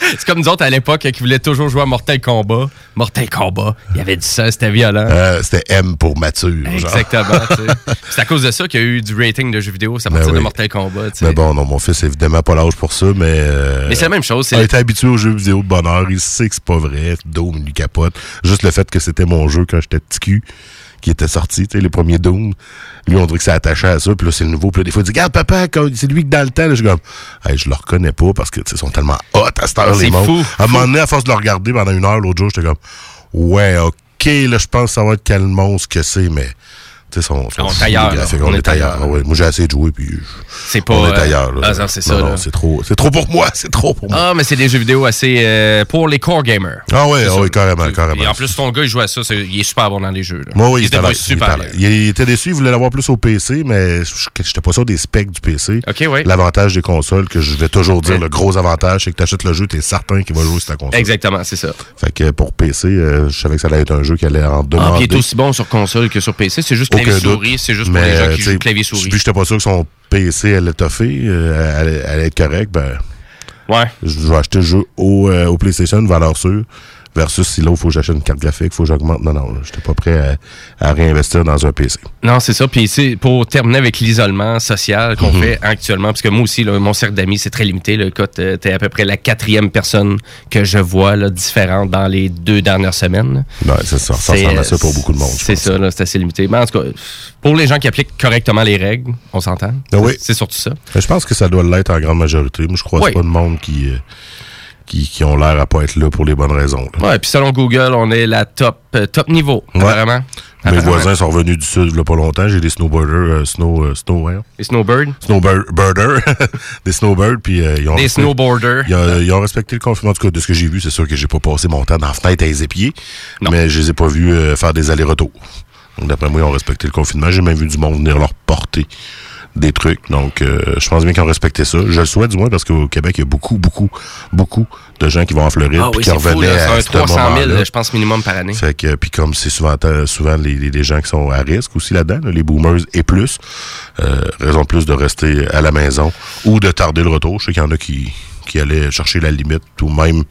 C'est comme nous autres à l'époque qui voulaient toujours jouer à Mortal Kombat. Mortal Kombat, il y avait du sang, c'était violent. Euh, C'était M pour mature. Exactement. c'est à cause de ça qu'il y a eu du rating de jeux vidéo. C'est à Ben partir de oui. Mortal Kombat. Mais bon, non, mon fils, évidemment, pas l'âge pour ça, mais. euh, Mais c'est la même chose, Il était habitué aux jeux vidéo de bonheur. Il sait que c'est pas vrai. Il lui capote. Juste le fait que c'était mon jeu quand j'étais petit cul qui était sorti, tu sais, les premiers Doom. Lui, on dirait que c'est attaché à ça. Puis là, c'est le nouveau. Puis là, des fois, il dit, regarde, papa, c'est lui que dans le temps, là, je suis comme, hey, je le reconnais pas parce que, ils sont tellement hot à cette heure, C'est les montres. fou, À un moment donné, à force de le regarder pendant une heure, l'autre jour, j'étais comme, ouais, ok, là, je pense savoir quel monstre que c'est, mais, sais, son, son On est là. on, est. Ah ouais, moi, j'ai assez de jouer, puis C'est pas. on est euh, ailleurs. Là. Ah, non, c'est ça. Non, non, là. c'est trop, c'est trop pour moi, c'est trop pour moi. Ah, mais c'est des jeux vidéo assez euh, pour les core gamers. Ah ouais, ah ouais, carrément, carrément. Et en plus, ton gars, il joue à ça. il est super bon dans les jeux. Là. Moi, oui, il était il super bien. Il, il était déçu, il voulait l'avoir plus au PC, mais je j'étais pas sûr des specs du PC. OK, oui. L'avantage des consoles, que je vais toujours dire, le gros avantage, c'est que tu achètes le jeu, tu es certain qu'il va jouer sur ta console. Exactement, c'est ça. Fait que pour PC, euh, je savais que ça allait être un jeu qui allait en Ah, demander. puis il est aussi bon sur console que sur PC. C'est juste Aucun clavier doute. souris. C'est juste pour Mais, les gens euh, qui tu sais, jouent clavier souris. Puis j'étais pas sûr que son PC allait toffer, euh, allait, allait être correct, ben. Ouais. Je vais acheter le jeu au, euh, au PlayStation, valeur sûre. Versus si là, il faut que j'achète une carte graphique, il faut que j'augmente. Non, non, là, j'étais pas prêt à, à réinvestir dans un PC. Non, c'est ça. Puis pour terminer avec l'isolement social qu'on Mhm. fait actuellement, parce que moi aussi, là, mon cercle d'amis, c'est très limité. Là. Écoute, euh, t'es à peu près la quatrième personne que je vois là, différente dans les deux dernières semaines. Ouais, c'est ça. Ça ressemble à ça pour beaucoup de monde. je C'est ça, c'est assez limité. Mais en tout cas, pour les gens qui appliquent correctement les règles, on s'entend. Ah oui. C'est surtout ça. Mais je pense que ça doit l'être en grande majorité. Moi, je crois que Oui. pas de monde qui, euh, qui, qui ont l'air à pas être là pour les bonnes raisons. là. Ouais, puis selon Google, on est la top, euh, top niveau, Ouais. vraiment. Mes Apparemment. voisins sont revenus du sud il y a pas longtemps. J'ai des snowboarders, euh, snow, euh, snow. Les snowbirds? Snowbirder, des snowbirds, puis euh, ils ont Des respecté- snowboarders. Ils ont, ils ont respecté le confinement. En tout cas, de ce que j'ai vu, c'est sûr que j'ai pas passé mon temps dans la fenêtre à les épier, mais je les ai pas vus euh, faire des allers-retours. Donc, d'après moi, ils ont respecté le confinement. J'ai même vu du monde venir leur porter des trucs. Donc, euh, je pense bien qu'ils ont respecté ça. Je le souhaite du moins parce qu'au Québec, il y a beaucoup, beaucoup, beaucoup de gens qui vont en Floride Ah puis qui fou, revenaient là. à C'est ce un 300 000, moment-là. je pense, minimum par année. Fait que, puis comme c'est souvent, euh, souvent les, les- les gens qui sont à risque aussi là-dedans, là, les boomers et plus, euh, raison de plus de rester à la maison ou de tarder le retour. Je sais qu'il y en a qui, qui allaient chercher la limite ou même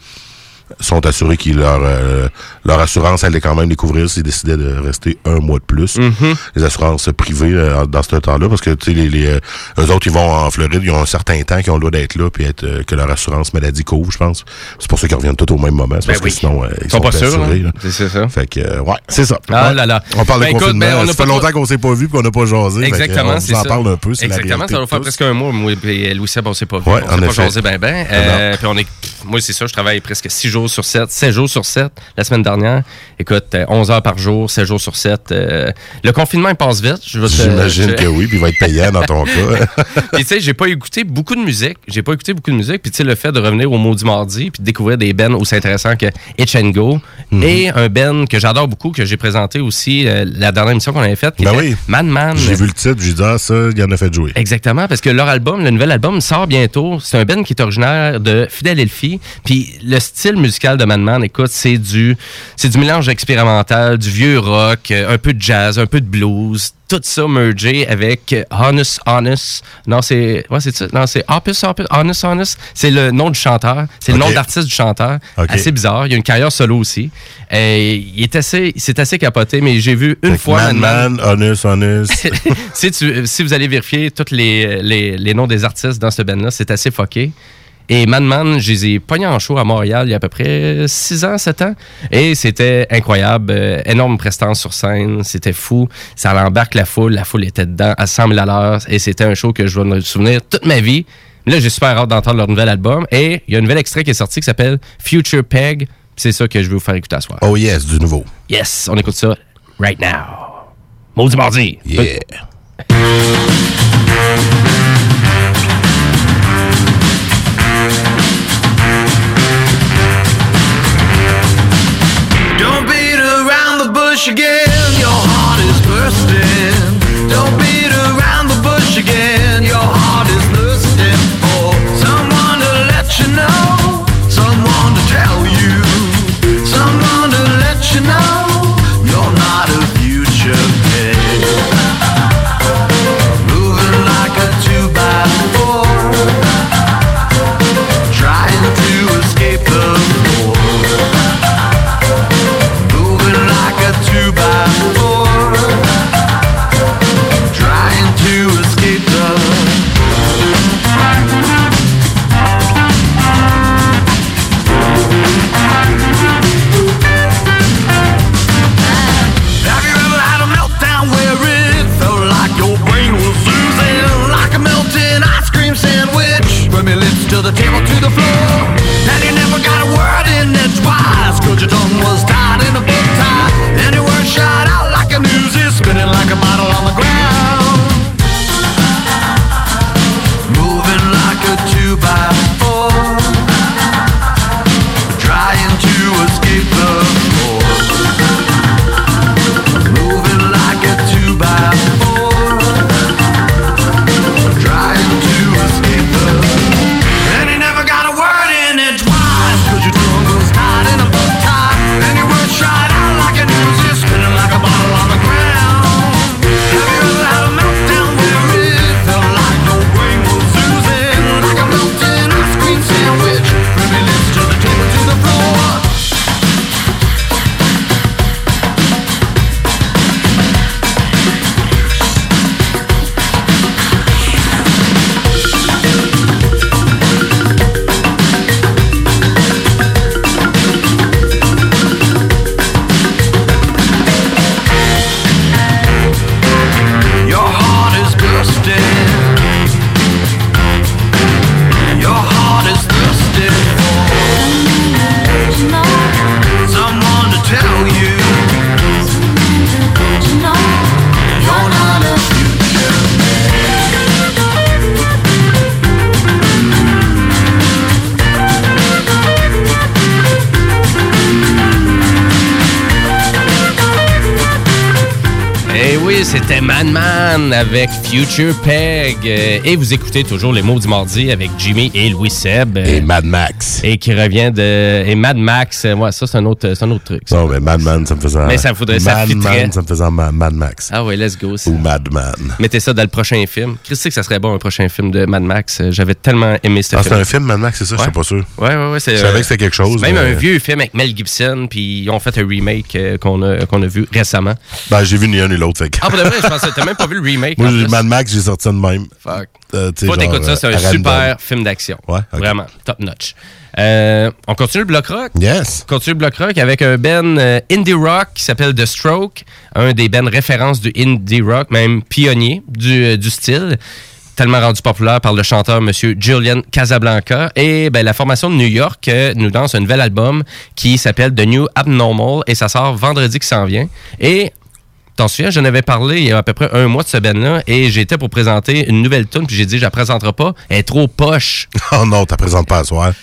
sont assurés que leur, euh, leur assurance allait quand même les couvrir s'ils décidaient de rester un mois de plus. Mm-hmm. Les assurances privées euh, dans ce temps-là, parce que tu sais, les, les, euh, eux autres, ils vont en Floride, ils ont un certain temps qu'ils ont le droit d'être là, puis être, euh, que leur assurance maladie couvre, je pense. C'est pour ça qu'ils reviennent tous au même moment. Ben parce oui. que sinon, ils, Ils sont pas sûrs, assurés, hein. C'est ça. Fait que, ouais, c'est ça. Ah Ouais. là là. On parle Ben de écoute, confinement. ben, on ça fait longtemps qu'on s'est pas vu qu'on n'a pas jasé. Fait que, Exactement, on c'est vous en ça. parle un peu. la Exactement, ça va faire presque un mois, moi et Louis on s'est pas vu. Ouais, on s'est pas jasé ben ben. Puis on est, moi, c'est ça, je travaille presque 6 jours sur 7, 7 jours sur 7 la semaine dernière. Écoute, euh, 11 heures par jour, 7 jours sur 7. euh, le confinement, il passe vite. J'imagine je- que oui, puis il va être payant dans ton cas. puis tu sais, j'ai pas écouté beaucoup de musique. J'ai pas écouté beaucoup de musique. Puis tu sais, le fait de revenir au Maudit Mardi puis de découvrir des bands aussi intéressants que Itch and Go Mhm. et un band que j'adore beaucoup, que j'ai présenté aussi euh, la dernière émission qu'on avait faite, qui Ben était oui. Man Man. J'ai vu le titre, j'ai dit, ah, ça, il en a fait jouer. Exactement, parce que leur album, le nouvel album, sort bientôt. C'est un band qui est originaire de Philadelphie. Puis le style musical de Man Man, écoute, c'est du, c'est du mélange expérimental, du vieux rock, euh, un peu de jazz, un peu de blues. Tout ça mergé avec euh, Honest Honest. Non, c'est. Ouais, c'est ça. Non, c'est Opus Opus. Honest Honest. C'est le nom du chanteur. C'est le nom d'artiste du chanteur. Ok. Assez bizarre. Il a une carrière solo aussi. Et il est assez. C'est assez capoté, mais j'ai vu une fois Man Man, Honest, Honest. si, tu- si vous allez vérifier tous les, les, les noms des artistes dans ce band-là, c'est assez fucké. Et Man Man, je les ai pognés en show à Montréal il y a à peu près 6 ans, 7 ans. Et c'était incroyable. Euh, énorme prestance sur scène. C'était fou. Ça l'embarque la foule. La foule était dedans à 100 000 à l'heure. Et c'était un show que je vais me souvenir toute ma vie. Là, j'ai super hâte d'entendre leur nouvel album. Et il y a un nouvel extrait qui est sorti qui s'appelle Future Peg. C'est ça que je vais vous faire écouter à soir. Oh yes, du nouveau. Yes, on écoute ça right now. Maudit mardi. Yeah. Bush again, your heart is bursting. Don't beat around the bush again, your heart is thirsting for someone to let you know, the table, to the floor. Avec Future Peg. Euh, Et vous écoutez toujours les mots du mardi avec Jimmy et Louis Seb. Euh, Et Mad Max. Et qui revient de. Et Mad Max, euh, ouais, ça, c'est un autre, un autre truc. ça. Non, mais Madman, ça me faisait. Mais ça faudrait- ça. Man, ça me faisait Ma- Mad Max. Ah ouais, let's go. ça. Ou Madman. Mettez ça dans le prochain film. Chris sait que ça serait bon, un prochain film de Mad Max. Euh, J'avais tellement aimé ce Ah, film. c'est un film, Mad Max, c'est ça? Je suis pas sûr. Ouais, ouais, ouais. c'est, Je savais euh, que c'était quelque chose. Même mais- un vieux film avec Mel Gibson, puis ils ont fait un remake euh, qu'on a, qu'on a vu récemment. Ben, j'ai vu ni un ni l'autre. Ah, pour de vrai, je pensais que t'as même pas vu le remake. Moi. Mad Max, j'ai sorti de même. Fuck. Euh, ça, c'est euh, un random. super film d'action. Ouais, ok. Vraiment, top notch. Euh, on continue le bloc rock? Yes. On continue le bloc rock avec un band euh, indie rock qui s'appelle The Stroke, un des bands références du indie rock, même pionnier du, euh, du style. Tellement rendu populaire par le chanteur Monsieur Julian Casablanca. Et ben, la formation de New York euh, nous lance un nouvel album qui s'appelle The New Abnormal et ça sort vendredi qui s'en vient. Et T'en souviens, j'en avais parlé il y a à peu près un mois de ce band-là et j'étais pour présenter une nouvelle tune puis j'ai dit je la présenterai pas, elle est trop poche. Oh non, t'as présentes pas à.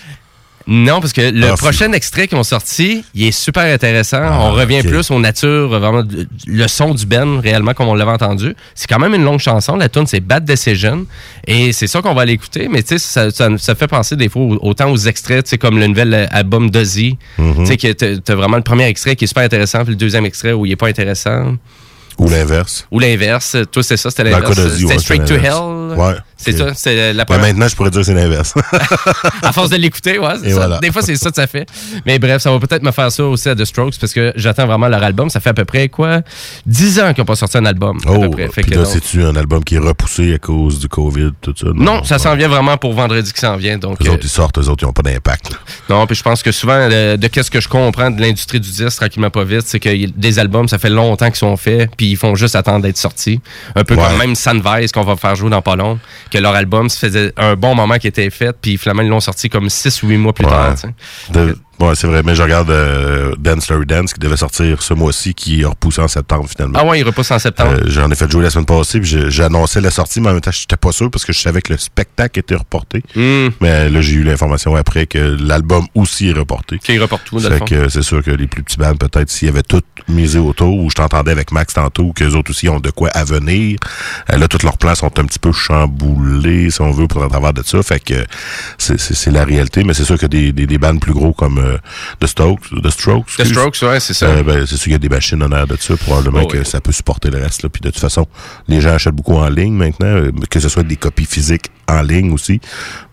Non, parce que le Ah, prochain extrait qu'ils ont sorti, il est super intéressant. on revient plus aux natures, vraiment, le son du Ben, réellement, comme on l'avait entendu. C'est quand même une longue chanson. La tune c'est Bad Decision. Et c'est ça qu'on va aller écouter. Mais tu sais, ça, ça, ça fait penser des fois au- autant aux extraits, tu sais, comme le nouvel album d'Ozzy. Mhm. Tu sais, que t'as- vraiment le premier extrait qui est super intéressant, puis le deuxième extrait où il est pas intéressant. Ou l'inverse. Ou l'inverse. Toi, c'est ça, c'était l'inverse. C'était Straight to. Hell. Ouais. C'est ça. C'est la Ben, première. maintenant, je pourrais dire que c'est l'inverse. à force de l'écouter, ouais. ça. voilà. Des fois, c'est ça que ça fait. Mais bref, ça va peut-être me faire ça aussi à The Strokes parce que j'attends vraiment leur album. Ça fait à peu près, quoi, 10 ans qu'ils n'ont pas sorti un album. à Oh, peu près. Fait puis que là, donc- c'est-tu un album qui est repoussé à cause du COVID, tout ça? non, ça s'en vient vraiment pour vendredi qui s'en vient. Donc, Les euh, autres, ils sortent, eux autres, ils n'ont pas d'impact. là. non, puis je pense que souvent, de qu'est-ce que je comprends de l'industrie du disque, tranquillement pas vite, c'est que des albums, ça fait longtemps qu'ils sont faits, puis ils font juste attendre d'être sortis. Un peu Ouais. comme même Sunvise qu'on va faire jouer dans pas long, que leur album, ça faisait un bon moment qui était fait, puis finalement, ils l'ont sorti comme 6 ou 8 mois plus Ouais. tard. De- ouais, c'est vrai, mais je regarde euh, Dance Story Dance qui devait sortir ce mois-ci, qui est repoussé en septembre finalement. Ah ouais, il repousse en septembre. Euh, J'en ai fait jouer la semaine passée, puis j'annonçais la sortie, mais en même temps, j'étais pas sûr parce que je savais que le spectacle était reporté. Hmm. Mais là, j'ai eu l'information après que l'album aussi est reporté. Qui reporte tout, le Fait que c'est sûr que les plus petits bands, peut-être, s'ils avaient tout misé autour, ou je t'entendais avec Max tantôt, qu'eux autres aussi ont de quoi à venir. Euh, là, tous leurs plans sont un petit peu chamboulés, si on veut, pour à travers de ça. Fait que c'est la réalité, mais c'est sûr que des, des, des bands plus gros comme euh, The Strokes, The Strokes, ouais, c'est ça. euh, ben, c'est sûr qu'il y a des machines en air de ça, probablement Oh, que oui. ça peut supporter le reste. Là. Puis de toute façon, les gens achètent beaucoup en ligne maintenant, euh, que ce soit des copies physiques en ligne aussi.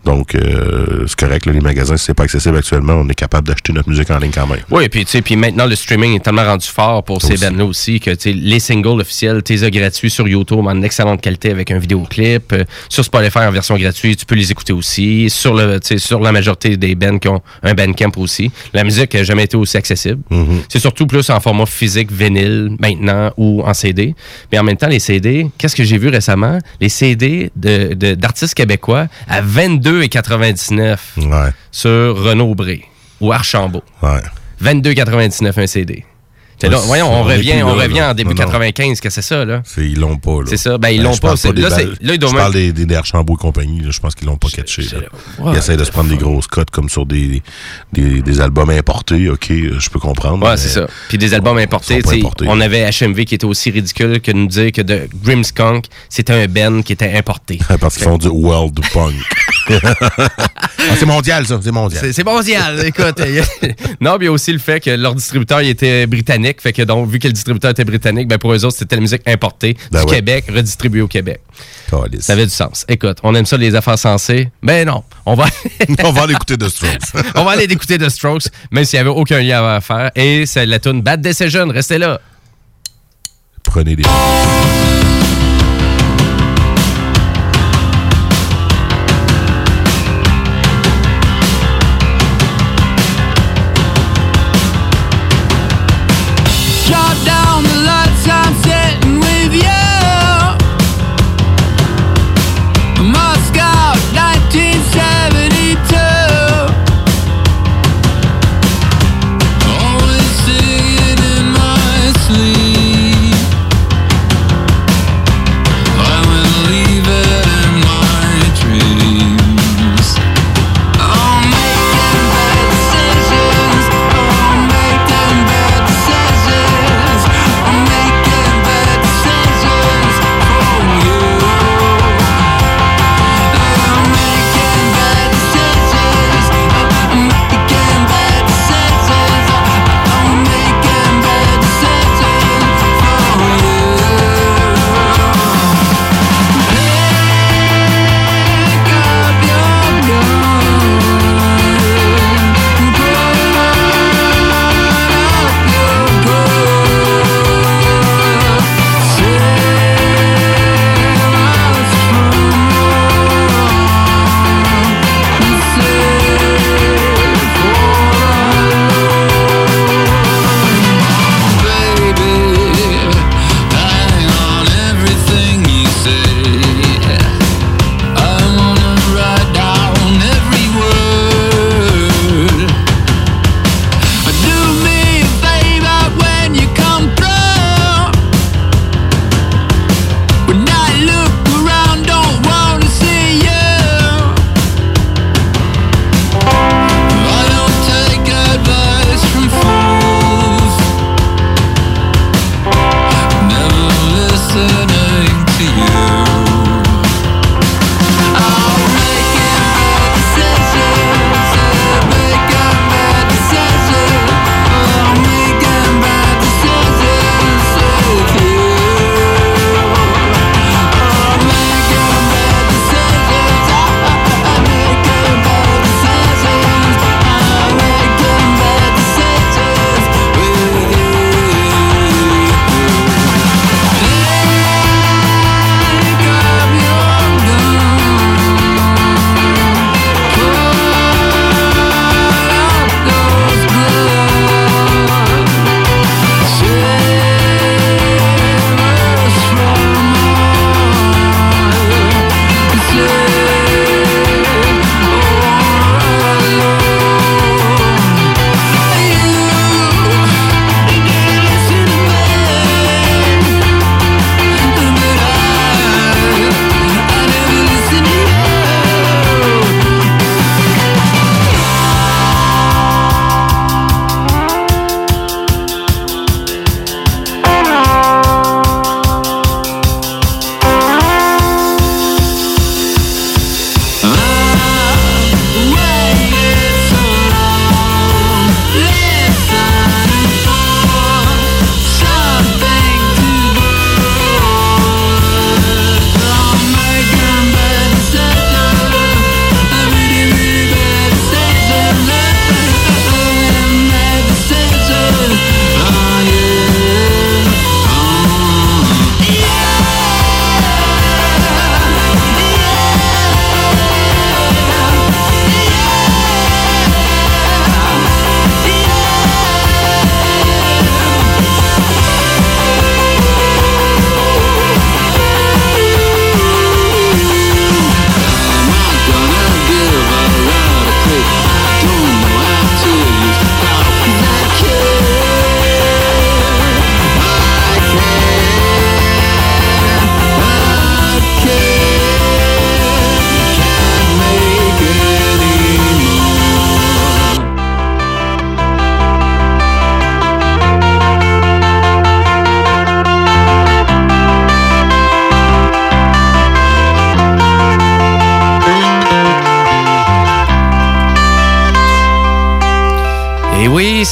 Donc, euh, c'est correct, là, les magasins, si c'est pas accessible actuellement, on est capable d'acheter notre musique en ligne quand même. Oui, puis tu sais, puis maintenant le streaming est tellement rendu fort pour ces Aussi. bands-là aussi que tu sais, les singles officiels, tu les gratuits sur YouTube en excellente qualité avec un vidéoclip. Euh, sur Spotify en version gratuite, tu peux les écouter aussi. Sur le, tu sais, sur la majorité des bands qui ont un Bandcamp aussi. La musique n'a jamais été aussi accessible. Mm-hmm. C'est surtout plus en format physique, vinyle maintenant ou en CD. Mais en même temps, les CD, qu'est-ce que j'ai vu récemment? Les CD de- de- d'artistes québécois à 22,99 Ouais. sur Renaud Bré ou Archambault. Ouais. 22,99 un CD. Là, voyons, on on revient, on là, revient là. en début Non, non. 95, que c'est ça, là? C'est- Ils l'ont pas, là. C'est ça. Ben, ils l'ont je pas. là, balles. là, ils doivent Je parle des, des, des Archambault et compagnie. là, je pense qu'ils l'ont pas catché. là. Ouais, ils essaient de se prendre des grosses cotes comme sur des, des, des albums importés. OK, euh, je peux comprendre. Ouais, mais c'est ça. Puis des albums importés, sais, importés. on avait HMV qui était aussi ridicule que de nous dire que de Grimmskunk, c'était un Ben qui était importé. Parce qu'ils font du world punk. Ah, c'est mondial, ça. C'est mondial. C'est- mondial, écoute. non, puis il y a aussi le fait que leur distributeur il était britannique. Fait que donc, vu que le distributeur était britannique, ben pour eux autres, c'était la musique importée Ben du ouais. Québec, redistribuée au Québec. Ça avait du sens. Écoute, on aime ça les affaires sensées. Ben non, on va, on va aller écouter The Strokes. on va aller écouter The Strokes, même s'il n'y avait aucun lien à faire. Et c'est la tune Bad Decision. Restez là. Prenez des.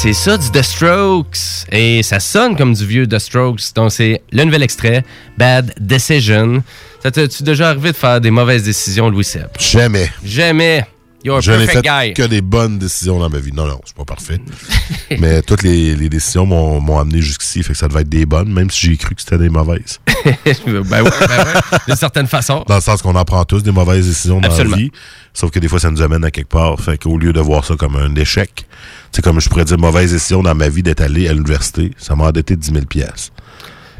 C'est ça du The Strokes. Et ça sonne comme du vieux The Strokes. Donc, c'est le nouvel extrait, Bad Decision. Ça t'as-tu déjà arrivé de faire des mauvaises décisions, Louis Seb? Jamais. Jamais. You're Je n'ai fait guy. que des bonnes décisions dans ma vie. Non, non, c'est pas parfait. Mais toutes les, les décisions m'ont amené jusqu'ici, fait que ça devait être des bonnes, même si j'ai cru que c'était des mauvaises. ben ouais, ben ouais, d'une certaine façon. Dans le sens qu'on en prend tous des mauvaises décisions dans Absolument. la vie. Sauf que des fois, ça nous amène à quelque part. Fait qu'au lieu de voir ça comme un échec, c'est comme je pourrais dire mauvaise décision dans ma vie d'être allé à l'université, ça m'a endetté 10 000 pièces.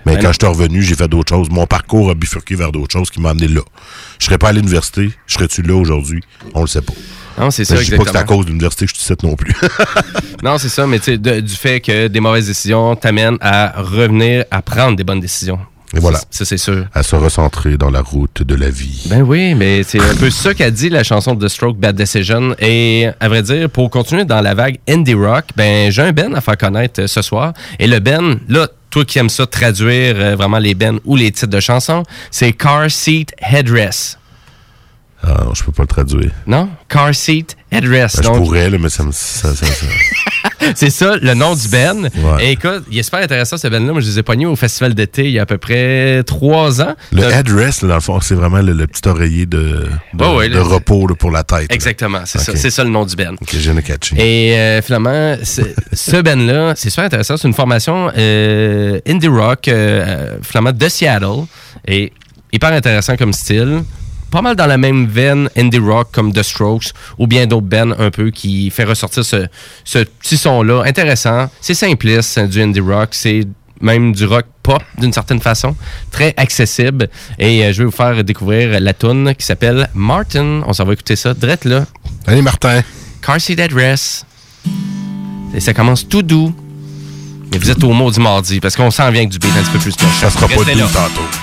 Mais Ben quand je suis revenu, j'ai fait d'autres choses. Mon parcours a bifurqué vers d'autres choses qui m'ont amené là. Je serais pas à l'université, je serais-tu là aujourd'hui? On le sait pas. Non, c'est Mais ça, Je dis pas que c'est à cause de l'université que je suis ici non plus. Non, c'est ça, mais tu sais, du fait que des mauvaises décisions t'amènent à revenir à prendre des bonnes décisions. Et voilà. Ça, c'est sûr. à se recentrer dans la route de la vie. Ben oui, mais c'est un peu ça qu'a dit la chanson de The Stroke Bad Decision. Et à vrai dire, pour continuer dans la vague indie rock, ben j'ai un Ben à faire connaître euh, ce soir. Et le Ben, là, toi qui aimes ça traduire euh, vraiment les Ben ou les titres de chansons, c'est Car Seat Headrest. Ah, non, je peux pas le traduire. Non? Car Seat Headrest. Ben, je Donc, pourrais, là, mais ça me. ça- ça- ça- c'est ça, le nom du Ben. Ouais. Et écoute, il est super intéressant ce Ben-là. Moi, je les ai pognés au festival d'été il y a à peu près trois ans. Le Euh, headrest, là, dans le fond, c'est vraiment le, le petit oreiller de, de, repos là, pour la tête. Exactement, c'est ça. C'est ça le nom du Ben. Ok, je catché. Et euh, finalement, ce band-là, c'est super intéressant. C'est une formation euh, indie rock, euh, euh, finalement de Seattle. Et hyper intéressant comme style. Pas mal dans la même veine indie rock comme The Strokes ou bien d'autres bands un peu qui fait ressortir ce, ce petit son-là. Intéressant. C'est simpliste, c'est du indie rock. C'est même du rock pop d'une certaine façon. Très accessible. Et euh, je vais vous faire découvrir la tune qui s'appelle Martin. On s'en va écouter ça. Drette là. Allez, Martin. Car Seat Address. Et ça commence tout doux. Mais vous êtes au mot du mardi parce qu'on s'en vient avec du beat un petit peu plus. Ça sera pas doux tantôt.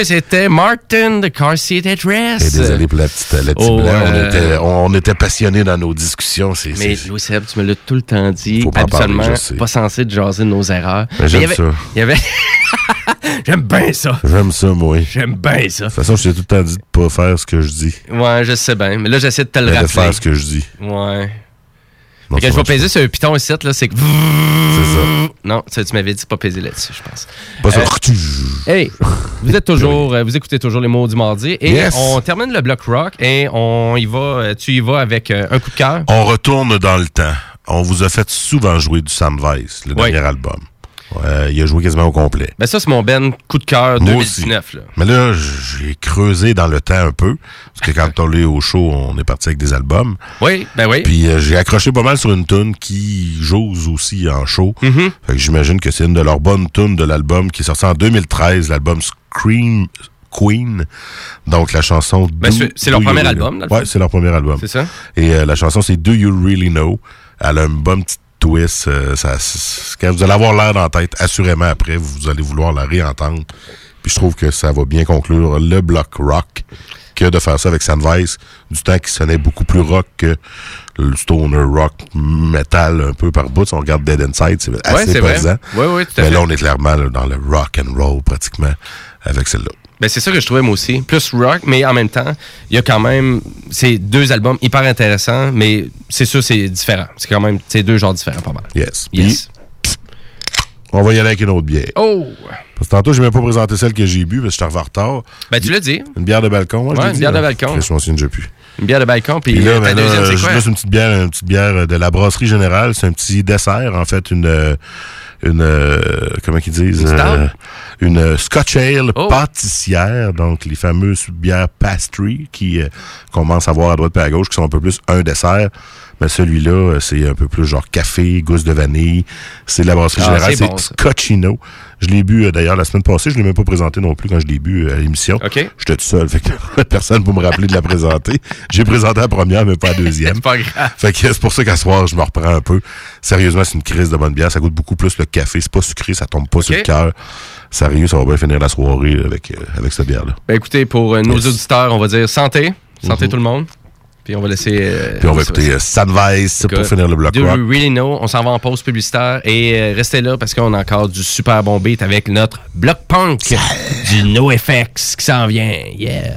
Oui, c'était Martin, The Car Seat Headrest. Et désolé pour la petite, la petite Oh, blanc. On euh, était, on, était passionnés dans nos discussions. C'est, Mais Louis Seb, tu me l'as tout le temps dit. Faut pas parler, sais. pas censé de jaser de nos erreurs. Mais j'aime il y avait, ça. Il y avait... J'aime bien ça. J'aime ça, moi. De J'aime bien ça. toute façon, je t'ai tout le temps dit de pas faire ce que je dis. Ouais, je sais bien. Mais là, j'essaie de te le Mais de rappeler. faire ce que je dis. Ouais. Que je vais peser sur un piton ici, là, c'est que. C'est ça. Non, tu m'avais dit pas peser là-dessus, je pense. Pas ça. Euh, Hey, vous êtes toujours, euh, vous écoutez toujours les mots du mardi et Yes. on termine le bloc rock et on y va, euh, tu y vas avec un coup de cœur. On retourne dans le temps. On vous a fait souvent jouer du Sam Weiss, le Oui. dernier album. Il a joué quasiment au complet. Ben ça c'est mon Ben coup de cœur Moi aussi. 2019 là. Mais là, j'ai creusé dans le temps un peu. Parce que quand on est au show, on est parti avec des albums. Oui, ben oui. Puis euh, j'ai accroché pas mal sur une tune qui j'ose aussi en show. Mm-hmm. Fait que j'imagine que c'est une de leurs bonnes tunes de l'album qui est sorti en 2013, l'album Scream Queen. Donc la chanson. Ben, c'est- leur premier album, fond. c'est leur premier album. C'est ça? Et euh, la chanson, c'est Do You Really Know? Elle a un bon petit twist. euh, ça, quand vous allez avoir l'air dans la tête, assurément après, vous allez vouloir la réentendre. Puis je trouve que ça va bien conclure le bloc rock que de faire ça avec Sandvice, du temps qui sonnait beaucoup plus rock que le stoner rock metal un peu par bout. Si on regarde Dead Inside, c'est assez Ouais, c'est vrai. présent. Ouais, ouais, tout à Mais là, on est clairement là, dans le rock and roll pratiquement avec celle-là. Ben c'est ça que je trouvais moi aussi. Plus rock, mais en même temps, il y a quand même ces deux albums hyper intéressants, mais c'est sûr c'est différent. C'est quand même c'est deux genres différents pas mal. Yes. Yes. On va y aller avec une autre bière. Oh! Parce que tantôt, je n'ai même pas présenté celle que j'ai bu parce que j'étais en retard. Ben tu l'as dit. Une bière de balcon, moi, je Ouais, une dit, bière de balcon. Je m'en souviens déjà plus. Une bière de balcon puis là, euh, ben ta là, deuxième c'est je quoi? laisse une petite bière, une petite bière de la brasserie générale. C'est un petit dessert, en fait, une, euh, une, euh, comment qu'ils disent, Une euh, une euh, Scotch Ale Oh. pâtissière, donc les fameuses bières pastry qui euh, qu'on commence à voir à droite et à gauche, qui sont un peu plus un dessert. Mais celui-là, euh, c'est un peu plus genre café, gousse de vanille. C'est de la brasserie Ah, générale, c'est bon. Je l'ai bu euh, d'ailleurs la semaine passée, je l'ai même pas présenté non plus quand je l'ai bu euh, à l'émission. J'étais tout seul, fait que personne pour me rappeler de la présenter. J'ai présenté la première, mais pas la deuxième. C'est pas grave. Fait que c'est pour ça qu'à ce soir, je me reprends un peu. Sérieusement, c'est une crise de bonne bière. Ça goûte beaucoup plus le café. C'est pas sucré, ça tombe pas sur le cœur. Sérieux, ça va bien finir la soirée avec, euh, avec cette bière-là. Ben écoutez, pour euh, nos Yes. auditeurs, on va dire santé. Santé Mhm. tout le monde. Puis on va laisser. euh, Puis on va écouter euh, Sunrise pour Good. finir le bloc Do rock. really know? On s'en va en pause publicitaire et euh, restez là parce qu'on a encore du super bon beat avec notre bloc punk du NoFX qui s'en vient. Yeah!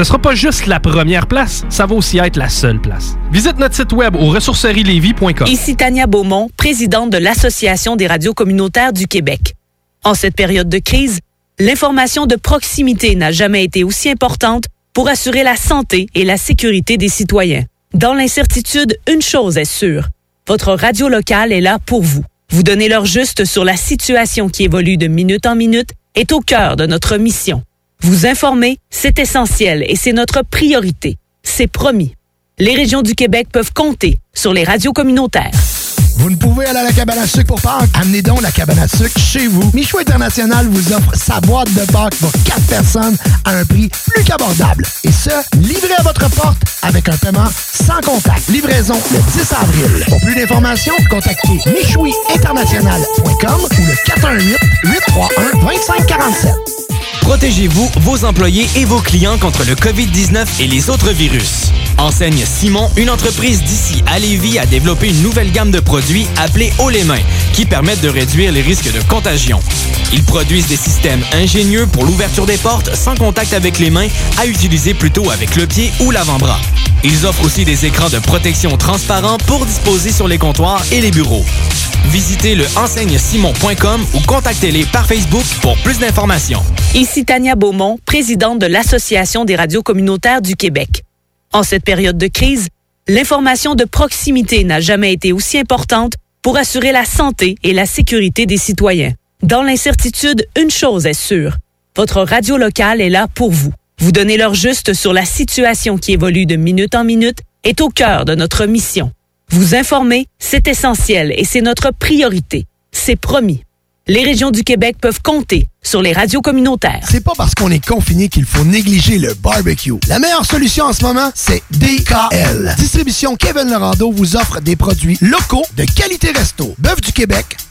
Ce sera pas juste la première place, ça va aussi être la seule place. Visite notre site web au ressourcerielevy.com. Ici Tania Beaumont, présidente de l'Association des radios communautaires du Québec. En cette période de crise, l'information de proximité n'a jamais été aussi importante pour assurer la santé et la sécurité des citoyens. Dans l'incertitude, une chose est sûre. Votre radio locale est là pour vous. Vous donner l'heure juste sur la situation qui évolue de minute en minute est au cœur de notre mission. Vous informer, c'est essentiel et c'est notre priorité. C'est promis. Les régions du Québec peuvent compter sur les radios communautaires. Vous ne pouvez aller à la cabane à sucre pour Pâques? Amenez donc la cabane à sucre chez vous. Michou International vous offre sa boîte de Pâques pour 4 personnes à un prix plus qu'abordable. Et ce, livré à votre porte avec un paiement sans contact. Livraison le 10 avril. Pour plus d'informations, contactez michouiinternational.com ou le 418-831-2547. Protégez-vous, vos employés et vos clients contre le COVID-19 et les autres virus. Enseigne Simon, une entreprise d'ici à Lévis, a développé une nouvelle gamme de produits appelés Haut les mains, qui permettent de réduire les risques de contagion. Ils produisent des systèmes ingénieux pour l'ouverture des portes sans contact avec les mains, à utiliser plutôt avec le pied ou l'avant-bras. Ils offrent aussi des écrans de protection transparents pour disposer sur les comptoirs et les bureaux. Visitez le enseignesimon.com ou contactez-les par Facebook pour plus d'informations. Ici Tania Beaumont, présidente de l'Association des radios communautaires du Québec. En cette période de crise, l'information de proximité n'a jamais été aussi importante pour assurer la santé et la sécurité des citoyens. Dans l'incertitude, une chose est sûre. Votre radio locale est là pour vous. Vous donner l'heure juste sur la situation qui évolue de minute en minute est au cœur de notre mission. Vous informer, c'est essentiel et c'est notre priorité. C'est promis. Les régions du Québec peuvent compter sur les radios communautaires. C'est pas parce qu'on est confiné qu'il faut négliger le barbecue. La meilleure solution en ce moment, c'est DKL. Distribution Kevin Lorando vous offre des produits locaux de qualité resto. Bœuf du Québec,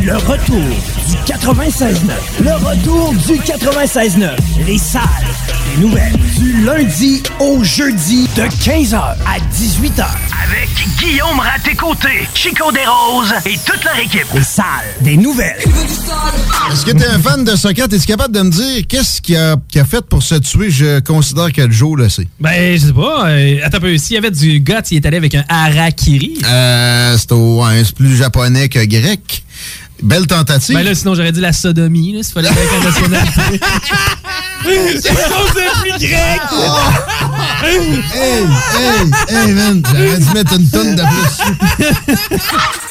le retour du 96.9. Le retour du 96.9. Les salles des nouvelles. Du lundi au jeudi de 15h à 18h. Avec Guillaume Raté-Côté, Chico Desroses et toute leur équipe. Les salles des nouvelles. Est-ce que t'es un fan de soccer? Es-tu capable de me dire qu'est-ce qu'il a, a fait pour se tuer? Je considère que Joe le sait. Ben, je sais pas. euh, attends un peu. S'il y avait du guts, il est allé avec un harakiri. Euh, c'est au- ouais, c'est plus japonais que grec. Belle tentative. Ben là, sinon, j'aurais dit la sodomie, là, s'il fallait la nationalité. C'est plus grec! hey, hey, hey, man, j'aurais dû mettre une tonne de plus.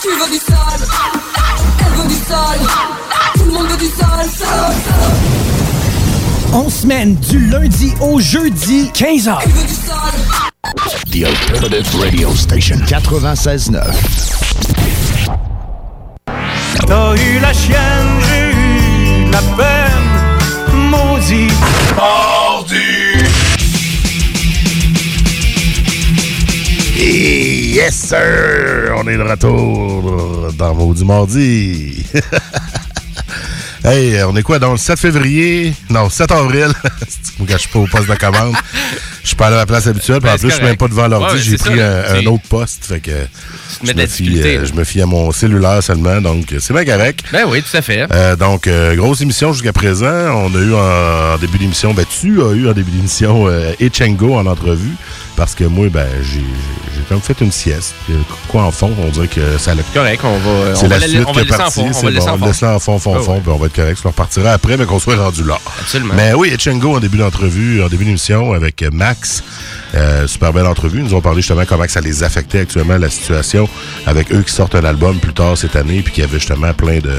Tu veux du sale, elle veut du sale, tout le monde veut du sale, sale, On semaine du lundi au jeudi, 15h. The Alternative Radio Station 96.9. T'as eu la chienne, j'ai eu la peine, maudit. Mardi! Et yes, sir! On est de retour dans Maudit Mardi. hey, on est quoi? Dans le 7 février? Non, 7 avril. Faut que je suis pas au poste de commande. Je suis pas à ma place habituelle, puis Ben, en plus, je suis même pas devant l'ordi. Ouais, J'ai pris ça, un, autre poste, fait que je me, la fie, euh, je me fie à mon cellulaire seulement, donc euh, c'est bien correct. Ben oui, tout à fait. Euh, donc, euh, grosse émission jusqu'à présent. On a eu en, en début d'émission, ben tu as eu en début d'émission euh, Echengo en entrevue, parce que moi, ben j'ai comme fait une sieste. Euh, Quoi en fond, on dirait que ça l'a... Correct, on va, C'est on la va, suite on qui est le partie. On c'est le bon, en on fond. le laisse en fond, fond, Ah fond, ouais. puis on va être correct. Ça repartira après, mais qu'on soit rendu là. Absolument. Mais oui, Echengo en début d'entrevue, en début d'émission avec Max. Euh, super belle entrevue. Ils nous ont parlé justement comment ça les affectait actuellement, la situation, avec eux qui sortent un album plus tard cette année, puis qui avait justement plein de,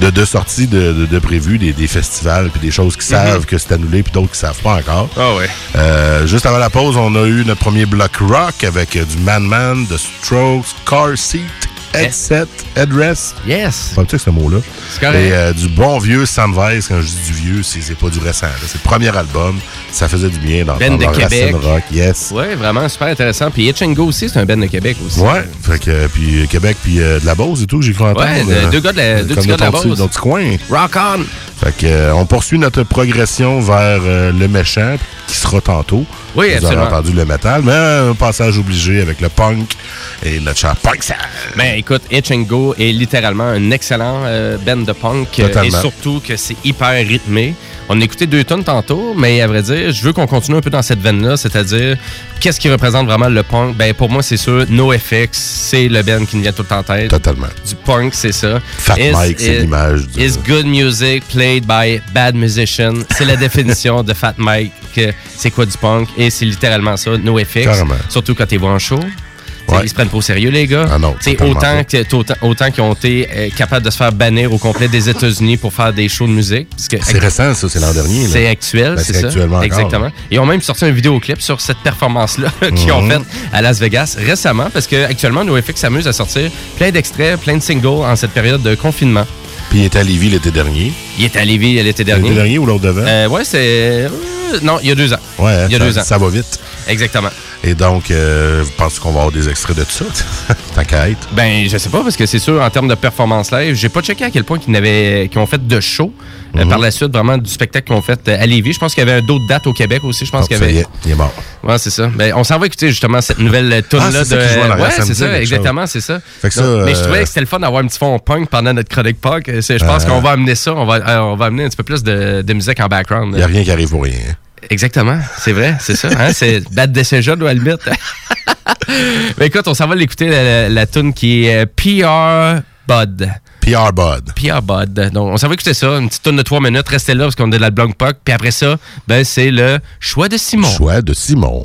de, de sorties de, de, de prévues, des, des festivals, puis des choses qui savent Mhm. que c'est annulé, puis d'autres qui savent pas encore. Ah ouais. Euh, juste avant la pause, on a eu notre premier bloc rock avec du Man Man, The Strokes, Car Seat, Headset, Headrest. Yes. Pas que ce mot-là? C'est correct. Et euh, du bon vieux Sunrise, quand je dis du vieux, c'est pas du récent. C'est le premier album. Ça faisait du bien dans, Ben dans de Québec. rock. Yes. Ouais, vraiment super intéressant. Puis Etchengo aussi, c'est un Ben de Québec aussi. Ouais, fait que, puis euh, Québec, puis euh, de la Beauce et tout, j'ai cru entendre. Ouais, de- deux gars de la- deux petits gars de la Beauce. petit coin. Rock on! Fait que, on poursuit notre progression vers le méchant, qui sera tantôt. Oui, Vous absolument. aurez entendu le métal, mais un passage obligé avec le punk et notre chant punk. Ça... Ben écoute, Itch and Go est littéralement un excellent euh, band de punk Totalement. et surtout que c'est hyper rythmé. On a écouté deux tonnes tantôt, mais à vrai dire, je veux qu'on continue un peu dans cette veine-là, c'est-à-dire qu'est-ce qui représente vraiment le punk? Ben pour moi, c'est sûr, NoFX, c'est le band qui me vient tout le temps en tête. Totalement. Du punk, c'est ça. Fat Is- Mike, c'est l'image du- Is good music played by bad musician? C'est la définition de Fat Mike, c'est quoi du punk, et c'est littéralement ça, NoFX. Carrément. Surtout quand t'es voir en show. Ils se prennent pas au sérieux, les gars. Ah non, autant, que, autant, autant qu'ils ont été euh, capables de se faire bannir au complet des États-Unis pour faire des shows de musique. C'est récent, ça, c'est l'an dernier. C'est actuel, Ben, c'est ça. actuellement encore. Exactement. Ils ont même sorti un vidéoclip sur cette performance-là qu'ils ont Mhm. faite à Las Vegas récemment parce que actuellement NoFX s'amuse à sortir plein d'extraits, plein de singles en cette période de confinement. Puis il était à Lévis l'été dernier. Il est à Lévis l'été dernier. L'été dernier ou l'autre devant? Euh, ouais, c'est. euh, non, il y a deux ans. Ouais, il y a ça, deux ans. ça va vite. Exactement. Et donc, euh, vous pensez qu'on va avoir des extraits de tout ça? Tant qu'à être. Ben, je sais pas, parce que c'est sûr, en termes de performance live, j'ai pas checké à quel point qu'ils n'avaient- qu'ils ont fait de show euh, Mhm. par la suite, vraiment du spectacle qu'ils ont fait euh, à Lévis. Je pense qu'il y avait d'autres dates au Québec aussi. Je pense Oh, qu'il y ça avait. y est, il est mort. Ouais, c'est ça. Ben, on s'en va écouter justement cette nouvelle tune Ah, là c'est de. ça ouais, ça c'est ça, exactement, c'est ça. Fait que ça, Donc, Mais je euh, trouvais que c'était le fun d'avoir un petit fond punk pendant notre chronique punk. Euh, Je pense Euh. qu'on va amener ça. On va, euh, on va amener un petit peu plus de, de musique en background. Il n'y a rien qui arrive pour rien. Exactement, c'est vrai, c'est ça. Hein? C'est bad decision à la limite. Mais écoute, on s'en va l'écouter la, la, la tune qui est euh, PR Bud. PR Bud. PR Bud. Donc, on s'en va écouter ça, une petite tune de 3 minutes. Restez là parce qu'on est de la Blanc Puck. Puis après ça, ben, c'est le choix de Simon. Choix de Simon.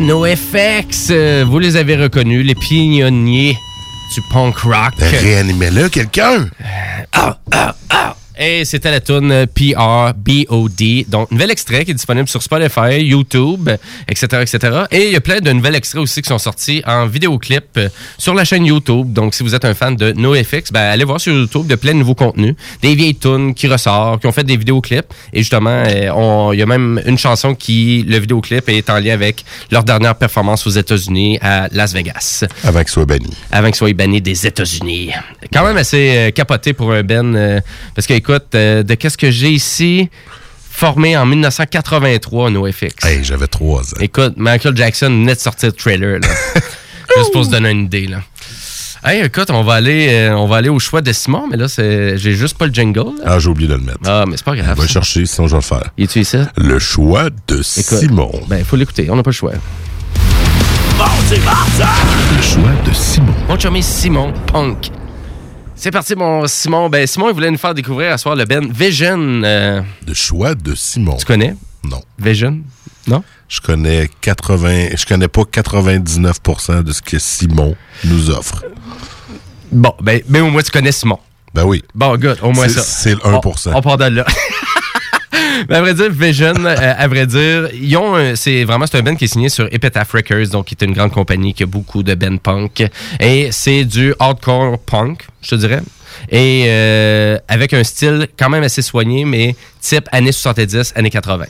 NoFX. Euh, Vous les avez reconnus, les pionniers du punk rock. Réanimez-le, quelqu'un! Et c'était la tune PRBOD. Donc, nouvel extrait qui est disponible sur Spotify, YouTube, etc., etc. Et il y a plein de nouveaux extraits aussi qui sont sortis en vidéoclip euh, sur la chaîne YouTube. Donc, si vous êtes un fan de NoFX, ben, allez voir sur YouTube, a plein de nouveaux contenus. Des vieilles tunes qui ressortent, qui ont fait des vidéoclips. Et justement, euh, il y a même une chanson qui, le vidéoclip est en lien avec leur dernière performance aux États-Unis à Las Vegas. Avant qu'il soit banni. Avant qu'il soit banni des États-Unis. Quand même assez euh, capoté pour un Ben. euh, parce que, écoute, euh, de qu'est-ce que j'ai ici? Formé en 1983 NoFX. Hey, j'avais trois ans. Écoute, Michael Jackson venait de sortir le trailer, là. Juste pour se donner une idée, là. Hey, écoute, on va aller, euh, on va aller au choix de Simon, mais là, c'est, j'ai juste pas le jingle. là. Ah, j'ai oublié de le mettre. Ah, mais c'est pas grave. On va le chercher, sinon je vais le faire. Il est ici? Le choix de Simon. Ben, il faut l'écouter, on n'a pas le choix. Le choix de Simon. Mon chummy Simon Punk. C'est parti, mon Simon. Ben, Simon, il voulait nous faire découvrir à soir le Ben Vision. euh, Le choix de Simon. Tu connais? Non. Vision? Non? Je connais 80, je connais pas 99% de ce que Simon nous offre. Bon, ben, mais au moins, tu connais Simon. Ben oui. Bon, good, au moins ça. c'est le 1%. On, on part de là. Ben, à vrai dire, Vision, euh, à vrai dire, ils ont c'est vraiment c'est un band qui est signé sur Epitaph Records, donc qui est une grande compagnie qui a beaucoup de bands punk. Et c'est du hardcore punk, je dirais. Et euh, avec un style quand même assez soigné, mais type années 70, années 80.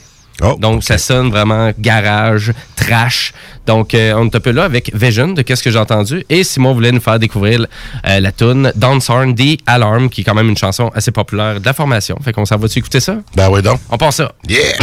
Donc ça sonne vraiment garage, trash. Donc euh, on est un peu là avec Vision de qu'est-ce que j'ai entendu. Et Simon voulait nous faire découvrir euh, la tune Dance Horn The Alarm, qui est quand même une chanson assez populaire de la formation. Fait qu'on s'en va-tu écouter ça? Ben oui donc. On passe ça. Yeah!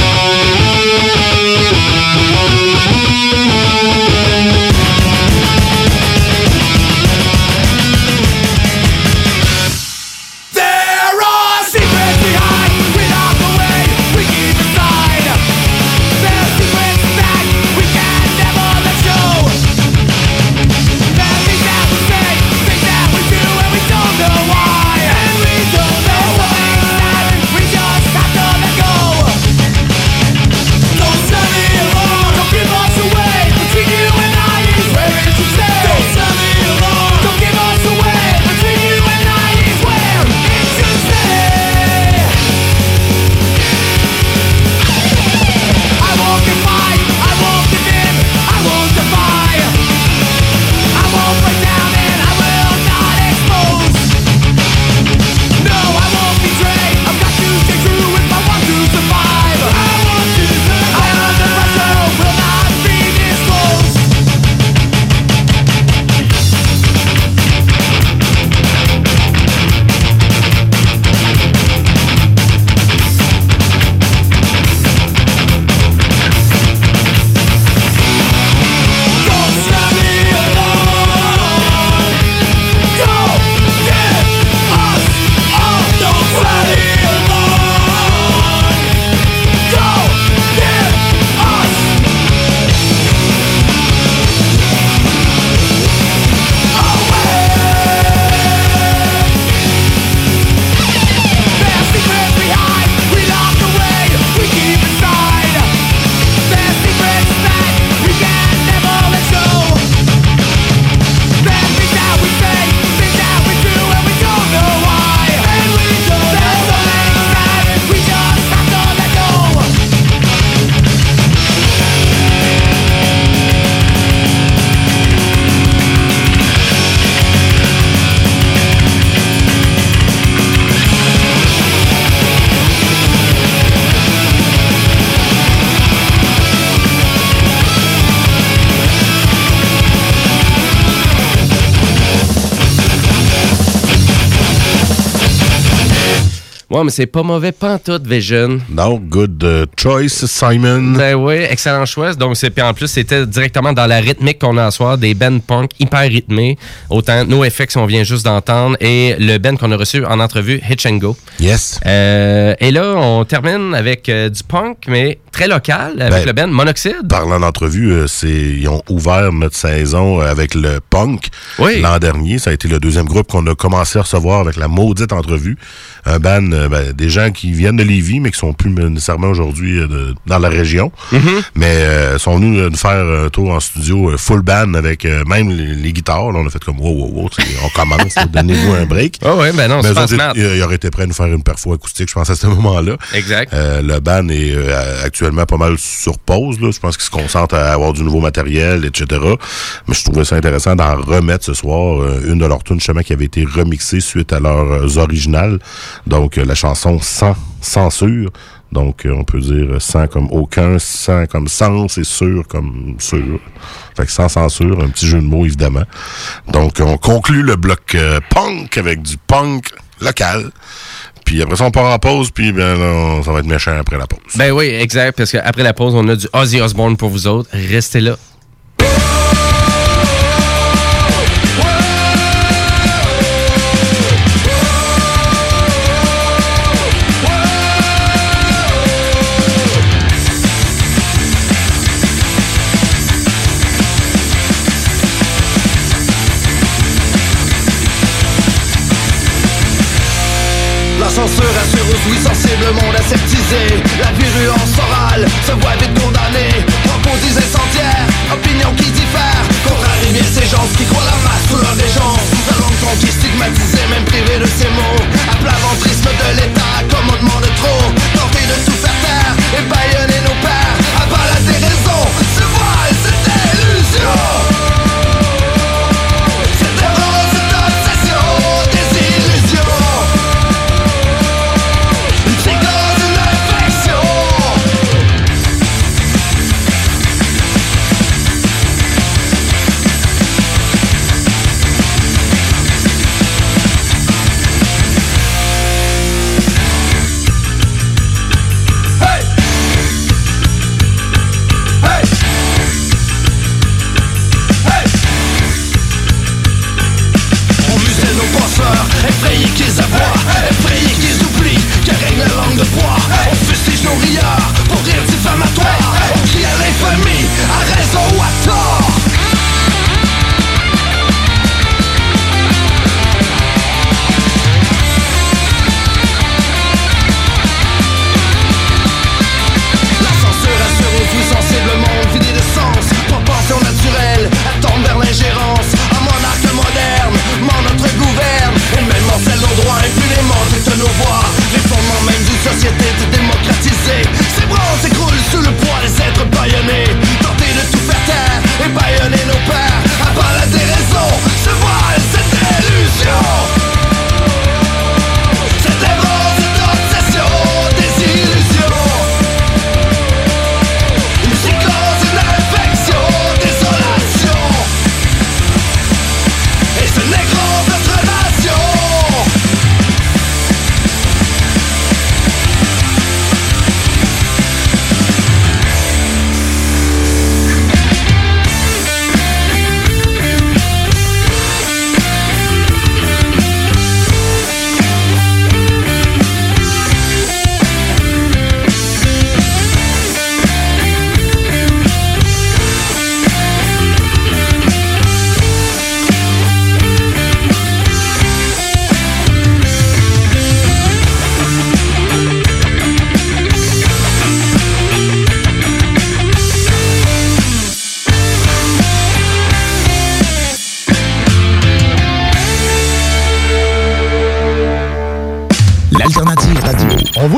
Mais c'est pas mauvais pantoute, Vision. Non, good euh, choice, Simon. Ben oui, excellent choix. Donc, c'est, puis en plus, c'était directement dans la rythmique qu'on a à soir, des bands punk hyper rythmés. Autant NoFX, on vient juste d'entendre, et le band qu'on a reçu en entrevue, Hitch and Go. Yes. Euh, et là, on termine avec euh, du punk, mais très local, avec Ben, le band Monoxide. Parlant d'entrevue, euh, c'est ils ont ouvert notre saison euh, avec le punk l'an dernier. Ça a été le deuxième groupe qu'on a commencé à recevoir avec la maudite entrevue. Un band, euh, ben, des gens qui viennent de Lévis, mais qui sont plus nécessairement aujourd'hui euh, dans la région. Mais euh, sont venus euh, nous faire un tour en studio full band avec euh, même les, les guitares. Là, on a fait comme wow, wow, wow, on commence, donnez-nous un break. Ah ouais, ben non, Mais ils, ils auraient été prêts à nous faire une perfo acoustique, je pense, à ce moment-là. Exact. Euh, le band est actuellement pas mal sur pause. Là. Je pense qu'ils se concentrent à avoir du nouveau matériel, etc. Mais je trouvais ça intéressant d'en remettre ce soir une de leurs tunes justement qui avait été remixée suite à leurs originales. Donc euh, la chanson Sans censure. Donc euh, on peut dire sans comme aucun, sans comme sens et sûr comme sûr. Fait que sans censure, un petit jeu de mots évidemment. Donc on conclut le bloc euh, punk avec du punk local. Puis après ça, on part en pause, puis ben, là, ça va être méchant après la pause. Ben oui, exact, parce qu'après la pause, on a du Ozzy Osbourne pour vous autres. Restez là. La virulence orale se voit vite condamnée. Propos incendiaires, opinions qui diffèrent Contrarier ces gens qui croient la masse sous leur régence. La langue conquise stigmatisée, même privée de ses mots. À plat ventrisme de l'état, commandement de trop baïonnés Tenter de tout faire taire et baïonner nos pères. Part la déraison, ce voile, cette illusion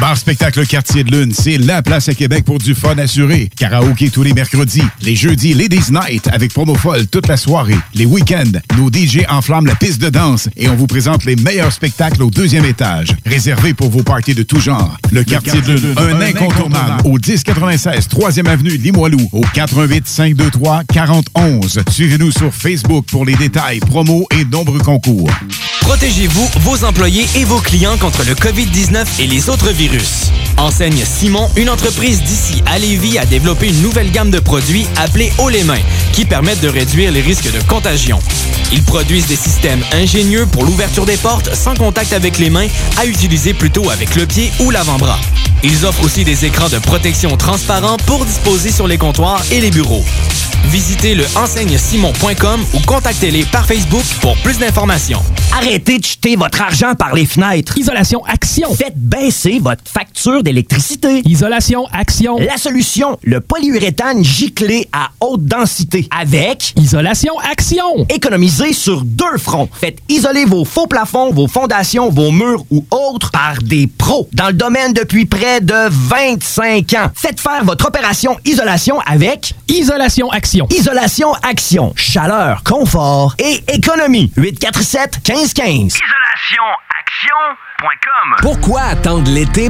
Bar Spectacle Quartier de Lune, c'est la place à Québec pour du fun assuré. Karaoké tous les mercredis. Les jeudis, Ladies Night avec promo folle toute la soirée. Les week-ends, nos DJ enflamment la piste de danse et on vous présente les meilleurs spectacles au deuxième étage. Réservé pour vos parties de tout genre. Le, Quartier, de Lune, un, incontournable. Au 1096 3e Avenue Limoilou. Au 88 523 4011. Suivez-nous sur Facebook pour les détails, promos et nombreux concours. Protégez-vous, vos employés et vos clients contre le COVID-19 et les autres virus. Enseigne Simon, une entreprise d'ici à Lévis, a développé une nouvelle gamme de produits appelée Haut les mains, qui permettent de réduire les risques de contagion. Ils produisent des systèmes ingénieux pour l'ouverture des portes sans contact avec les mains, à utiliser plutôt avec le pied ou l'avant-bras. Ils offrent aussi des écrans de protection transparents pour disposer sur les comptoirs et les bureaux. Visitez le enseignesimon.com ou contactez-les par Facebook pour plus d'informations. Arrêtez de jeter votre argent par les fenêtres. Isolation Action. Faites baisser votre facture d'électricité. Isolation Action. La solution, le polyuréthane giclé à haute densité. Avec Isolation Action. Économisez sur deux fronts. Faites isoler vos faux plafonds, vos fondations, vos murs ou autres par des pros dans le domaine depuis près de 25 ans. Faites faire votre opération isolation avec Isolation Action. Isolation Action. Chaleur, confort et économie. 847 1515. Pourquoi attendre l'été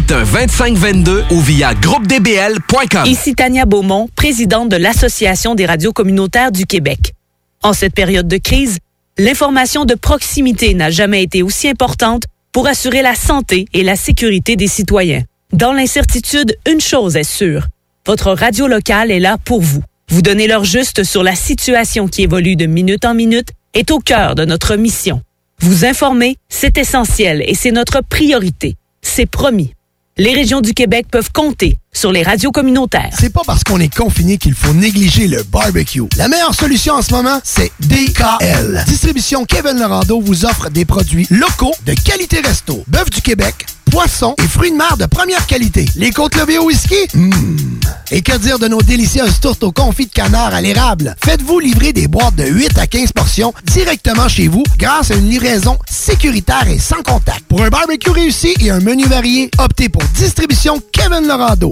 2522 ou via groupedbl.com. Ici Tania Beaumont, présidente de l'Association des radios communautaires du Québec. En cette période de crise, l'information de proximité n'a jamais été aussi importante pour assurer la santé et la sécurité des citoyens. Dans l'incertitude, une chose est sûre. Votre radio locale est là pour vous. Vous donner l'heure juste sur la situation qui évolue de minute en minute est au cœur de notre mission. Vous informer, c'est essentiel et c'est notre priorité. C'est promis. Les régions du Québec peuvent compter sur les radios communautaires. C'est pas parce qu'on est confiné qu'il faut négliger le barbecue. La meilleure solution en ce moment, c'est DKL. Distribution Kevin Lorando vous offre des produits locaux de qualité resto. Bœuf du Québec, poissons et fruits de mer de première qualité. Les côtes levées au whisky? Mmh. Et que dire de nos délicieuses tourtes au confit de canard à l'érable? Faites-vous livrer des boîtes de 8 à 15 portions directement chez vous grâce à une livraison sécuritaire et sans contact. Pour un barbecue réussi et un menu varié, optez pour Distribution Kevin Lorando.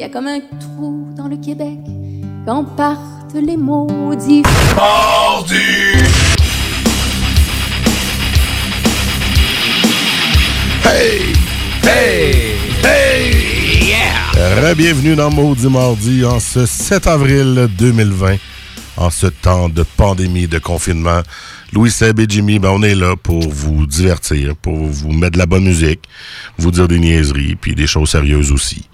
y a comme un trou dans le Québec quand partent les maudits. Hey! Hey! Hey! Yeah! Bienvenue dans Maudit Mardi en ce 7 avril 2020, en ce temps de pandémie, de confinement. Louis Seb et Jimmy, ben on est là pour vous divertir, pour vous mettre de la bonne musique, vous dire des niaiseries, puis des choses sérieuses aussi.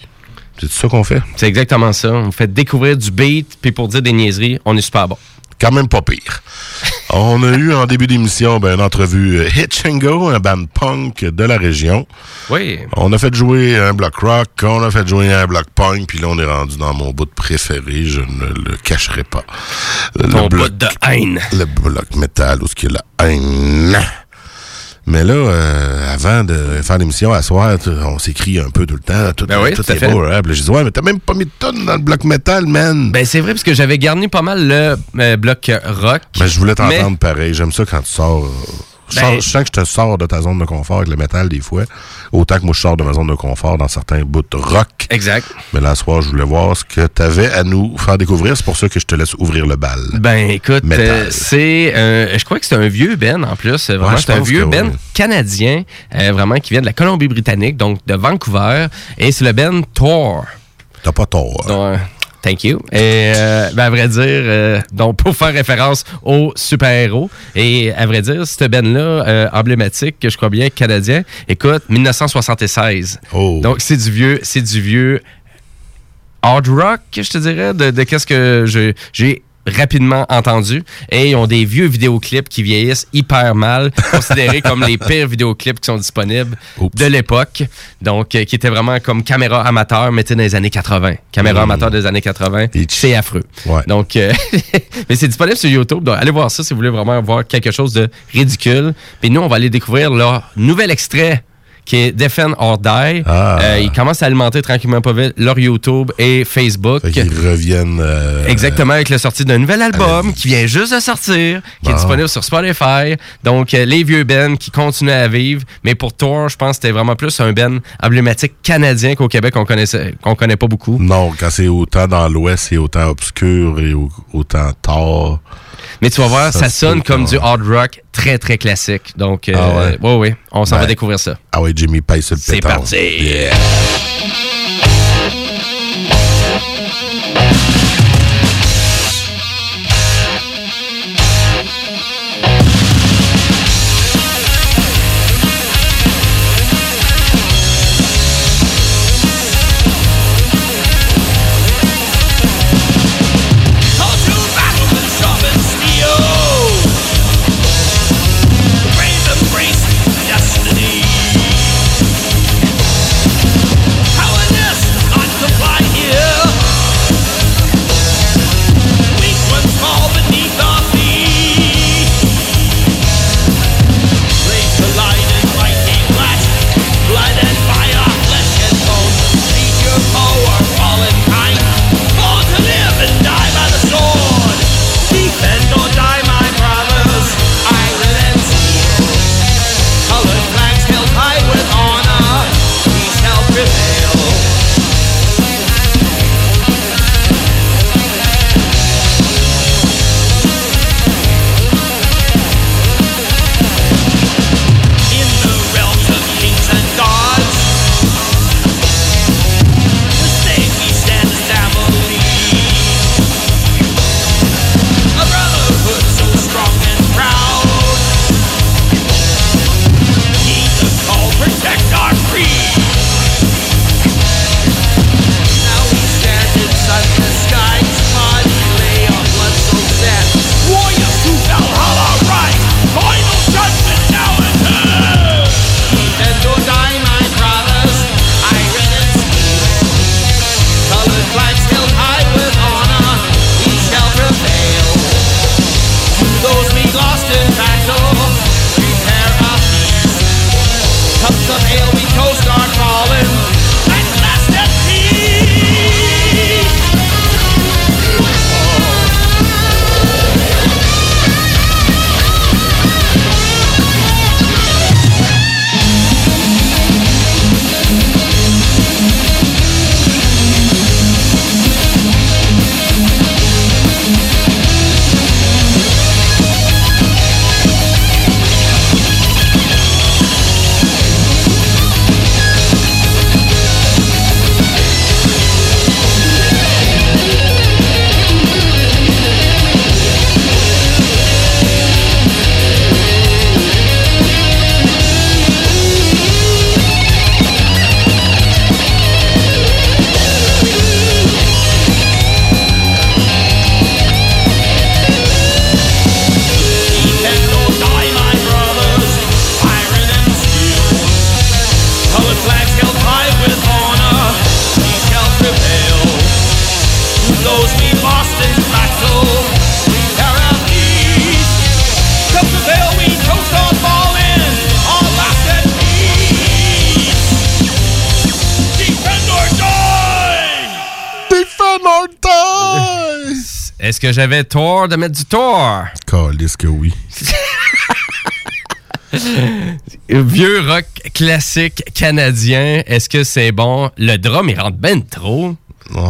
C'est ça qu'on fait? C'est exactement ça. On fait découvrir du beat, puis pour dire des niaiseries, on est super bon. Quand même pas pire. On a eu en début d'émission ben, une entrevue euh, Hitch and Go, un band punk de la région. Oui. On a fait jouer un bloc rock, on a fait jouer un bloc punk, puis là on est rendu dans mon bout préféré, je ne le cacherai pas. Ton bout de haine. Le bloc métal, où ce qu'il y a la haine. Mais là, euh, avant de faire l'émission à soir, on s'écrit un peu tout le temps. Tout, Ben oui, tout tout à est fait. beau, hein. J'ai dit, ouais, mais t'as même pas mis de tonne dans le bloc métal, man. Ben c'est vrai parce que j'avais garni pas mal le euh, bloc rock. Ben, je voulais Mais- t'entendre pareil. J'aime ça quand tu sors. euh, Je, Ben- sors- je sens que je te sors de ta zone de confort avec le métal des fois. Autant que moi, je sors de ma zone de confort dans certains bouts de rock. Exact. Mais là, ce soir, je voulais voir ce que tu avais à nous faire découvrir. C'est pour ça que je te laisse ouvrir le bal. Ben écoute, euh, c'est euh, je crois que c'est un vieux Ben en plus, Euh, vraiment Ouais, c'est un vieux Ben canadien, euh, vraiment qui vient de la Colombie-Britannique, donc de Vancouver, et c'est le Ben Thor. T'as pas tort. Donc, Thank you. Et euh, ben, à vrai dire, euh, donc pour faire référence aux super-héros, et à vrai dire, ce Ben-là, euh, emblématique, que je crois bien canadien, écoute, 1976. Oh. Donc c'est du vieux, c'est du vieux hard rock, je te dirais, de, de qu'est-ce que j'ai rapidement entendus et ils ont des vieux vidéoclips qui vieillissent hyper mal, considérés comme les pires vidéoclips qui sont disponibles de l'époque. Donc, euh, qui étaient vraiment comme caméra amateur, mais dans les années 80. Caméra Mm. amateur des années 80, c'est affreux. Ouais. Donc, euh, mais c'est disponible sur YouTube. Donc, allez voir ça si vous voulez vraiment voir quelque chose de ridicule. Puis nous, on va aller découvrir leur nouvel extrait qui est Defend or Die. Ah. Euh, ils commencent à alimenter tranquillement pas vite leur YouTube et Facebook. Ils reviennent. euh, Exactement, avec la sortie d'un nouvel album qui vient juste de sortir, qui est disponible sur Spotify. Donc, euh, les vieux Ben qui continuent à vivre. Mais pour Thor, je pense que c'était vraiment plus un Ben emblématique canadien qu'au Québec, qu'on connaissait, qu'on connaît pas beaucoup. Non, quand c'est autant dans l'Ouest, c'est autant obscur et au- autant tard. Mais tu vas voir, ça, sonne comme du hard rock très, très classique. Donc, euh, Ah ouais? ouais, ouais, on s'en va découvrir ça. Ah ouais, Jimmy paye sur le C'est parti. Yeah. Que j'avais tort de mettre du tort? Calisse que oui. Vieux rock classique canadien, est-ce que c'est bon? Le drum, il rentre ben trop.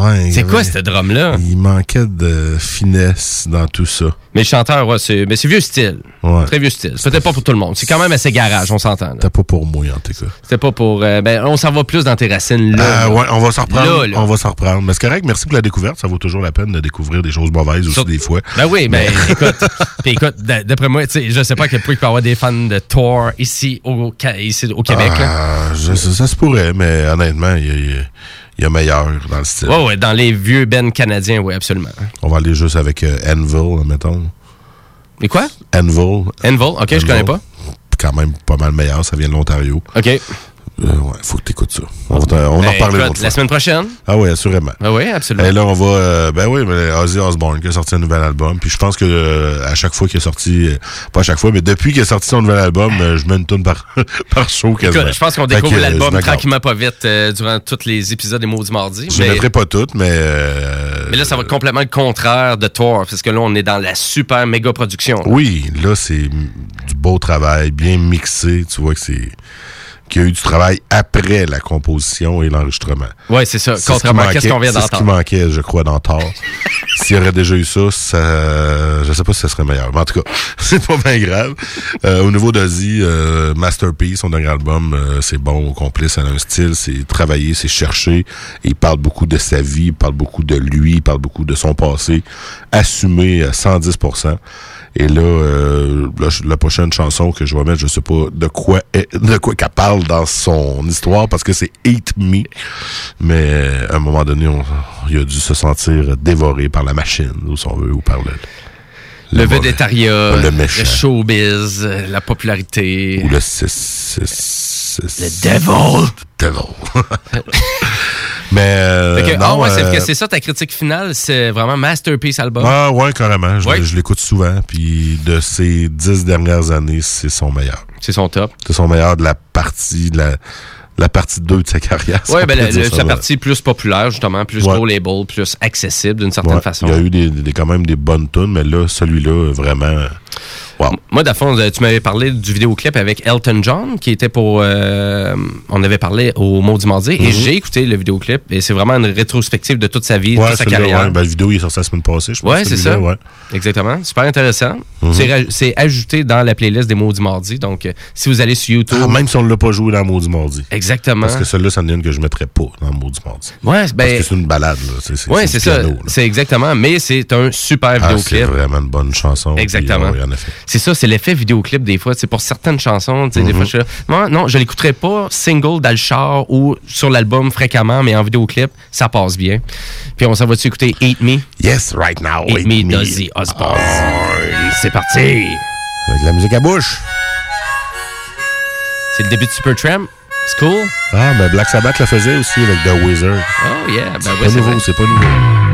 Ouais. C'est quoi ouais. ce drum-là? Il manquait de finesse dans tout ça. Mais le chanteur, ouais, c'est, mais c'est vieux style. Ouais. Très vieux style. Peut-être pas pour tout le monde. C'est quand même assez garage, on s'entend. C'était pas pour moi, en tout cas. C'était pas pour. euh, ben, on s'en va plus dans tes racines là. Euh, là. ouais, on va s'en reprendre. Là, là. On va s'en reprendre. Mais c'est correct, merci pour la découverte. Ça vaut toujours la peine de découvrir des choses mauvaises aussi, des fois. Ben oui, ben écoute, puis écoute, d- d'après moi, je sais pas à quel point il peut y avoir des fans de Thor ici au, ici, au Québec. Ah, je- ça, ça se pourrait, mais honnêtement, il y a, il y a- Il y a meilleur dans le style. Ouais, ouais, dans les vieux bands canadiens, oui, absolument. On va aller juste avec euh, Anvil, mettons. Et quoi? Anvil. Anvil, ok, je connais pas. Quand même pas mal meilleur, ça vient de l'Ontario. OK. Euh, ouais, faut que t'écoutes ça. On, va t'en- on en Ben, écoute, autre La semaine prochaine? Ah oui, assurément. Ah oui, absolument. Et là, on va. euh, ben oui, mais Ozzy Osbourne qui a sorti un nouvel album. Puis je pense que euh, à chaque fois qu'il est sorti, pas à chaque fois, mais depuis qu'il a sorti son nouvel album, je mets une tune par, par show quasiment. Écoute, je pense qu'on découvre l'album tranquillement pas vite durant tous les épisodes des Maudits Mardis. Je ne Mais, mettrai pas toutes, mais. mais là, ça va être complètement le contraire de Thor, parce que là, on est dans la super méga production. Oui, là, c'est du beau travail, bien mixé. Tu vois que c'est. Qu'il y a eu du travail après la composition et l'enregistrement. Ouais, c'est ça. Ce Contrairement à qu'est-ce qu'on vient C'est ce qui d'entendre. manquait, je crois, dans Thor. S'il y aurait déjà eu ça, ça, je sais pas si ça serait meilleur. Mais en tout cas, c'est pas bien grave. Euh, au niveau d'Ozzy, euh, Masterpiece, son dernier album, euh, c'est bon au complet, ça a un style, c'est travaillé, c'est cherché. Et il parle beaucoup de sa vie, il parle beaucoup de lui, il parle beaucoup de son passé, assumé à 110%. Et là, euh, la, la prochaine chanson que je vais mettre, je sais pas de quoi est- de quoi qu'elle parle dans son histoire parce que c'est Hate Me. Mais euh, à un moment donné, on, il a dû se sentir dévoré par la machine, ou si on veut, ou par le Le mauvais- vedettariat, le le, showbiz, la popularité. Ou le Le devil. Devil. Mais euh, ah ouais, c'est euh, c'est ça ta critique finale, c'est vraiment Masterpiece album. Ah ouais, carrément. Je, Ouais. je l'écoute souvent. Puis de ces dix dernières années, c'est son meilleur. C'est son top. C'est son meilleur de la partie, de la, la partie 2 de sa carrière. on ben, la- partie plus populaire, justement, plus Ouais. gros label, plus accessible d'une certaine Ouais, façon. Il y a eu des, des- quand même des bonnes tunes, mais là, celui-là, vraiment. Wow. Moi, d'abord, tu m'avais parlé du vidéoclip avec Elton John, qui était pour. euh, on avait parlé au Maudit Mardi, et Mhm. j'ai écouté le vidéoclip, et c'est vraiment une rétrospective de toute sa vie, Ouais, toute sa carrière. ouais, ben, la vidéo il est sorti la semaine passée, je pense. Ouais, c'est ça. ouais. Exactement. Super intéressant. Mhm. C'est C'est ajouté dans la playlist des Maudits Mardi. Donc, euh, si vous allez sur YouTube. Ah, même si on ne l'a pas joué dans Maudit Mardi. Exactement. Parce que celui-là, c'en est une que je ne mettrais pas dans le Maudit Mardi. Ouais, ben- Parce que c'est une balade, là. C'est, c'est, c'est c'est ça. C'est exactement. Mais c'est un super Ah, c'est vidéoclip. vraiment une bonne chanson. Exactement. en effet. C'est ça, c'est l'effet vidéoclip des fois. C'est pour certaines chansons, des Mhm. fois, je suis là, Moi, non, je l'écouterai pas single dans le char ou sur l'album fréquemment, mais en vidéoclip, ça passe bien. Puis on s'en va-tu écouter Eat Me? Yes, right now. Eat Eat Me, Me. d'Ozzy Osbourne. C'est parti! Avec de la musique à bouche. C'est le début de Supertramp. C'est cool. Ah, ben Black Sabbath le faisait aussi avec The Wizard. Oh yeah, ben c'est ouais, pas c'est nouveau, c'est pas nouveau.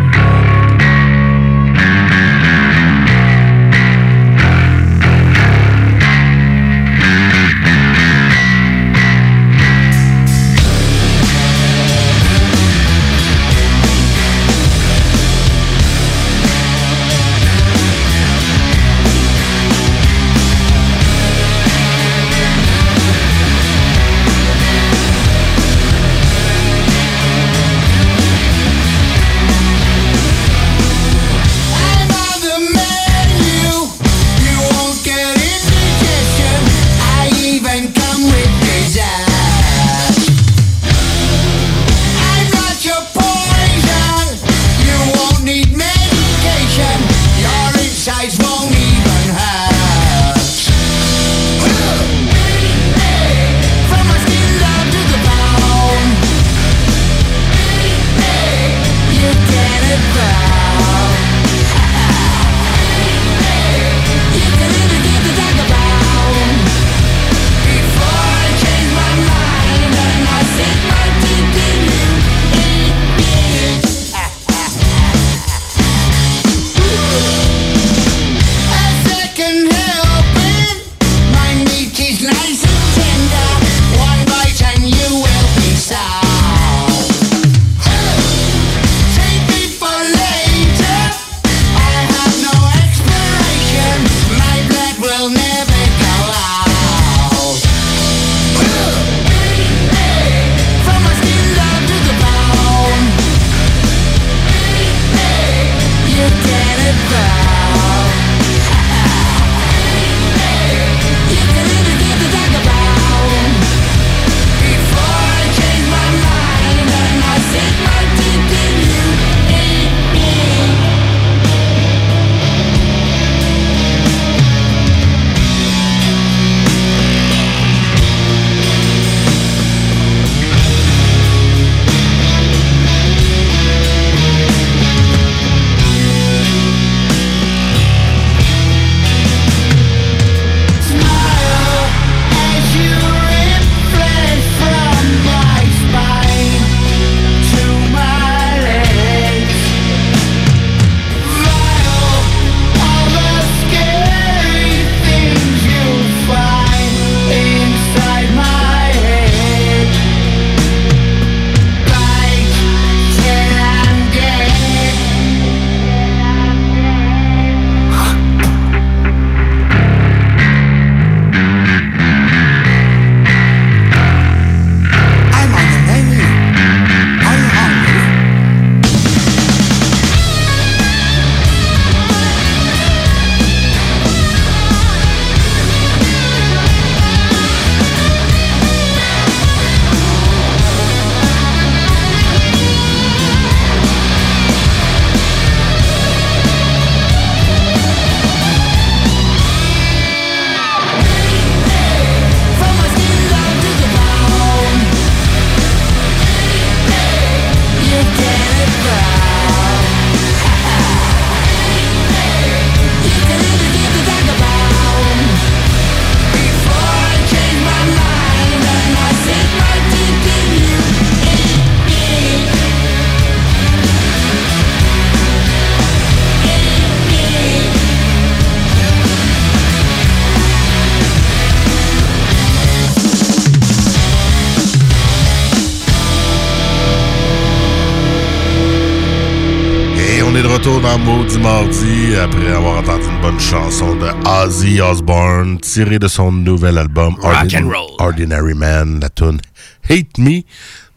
Ozzy Osbourne tirée de son nouvel album Rock and roll. Ordinary Man, la tune Hate Me.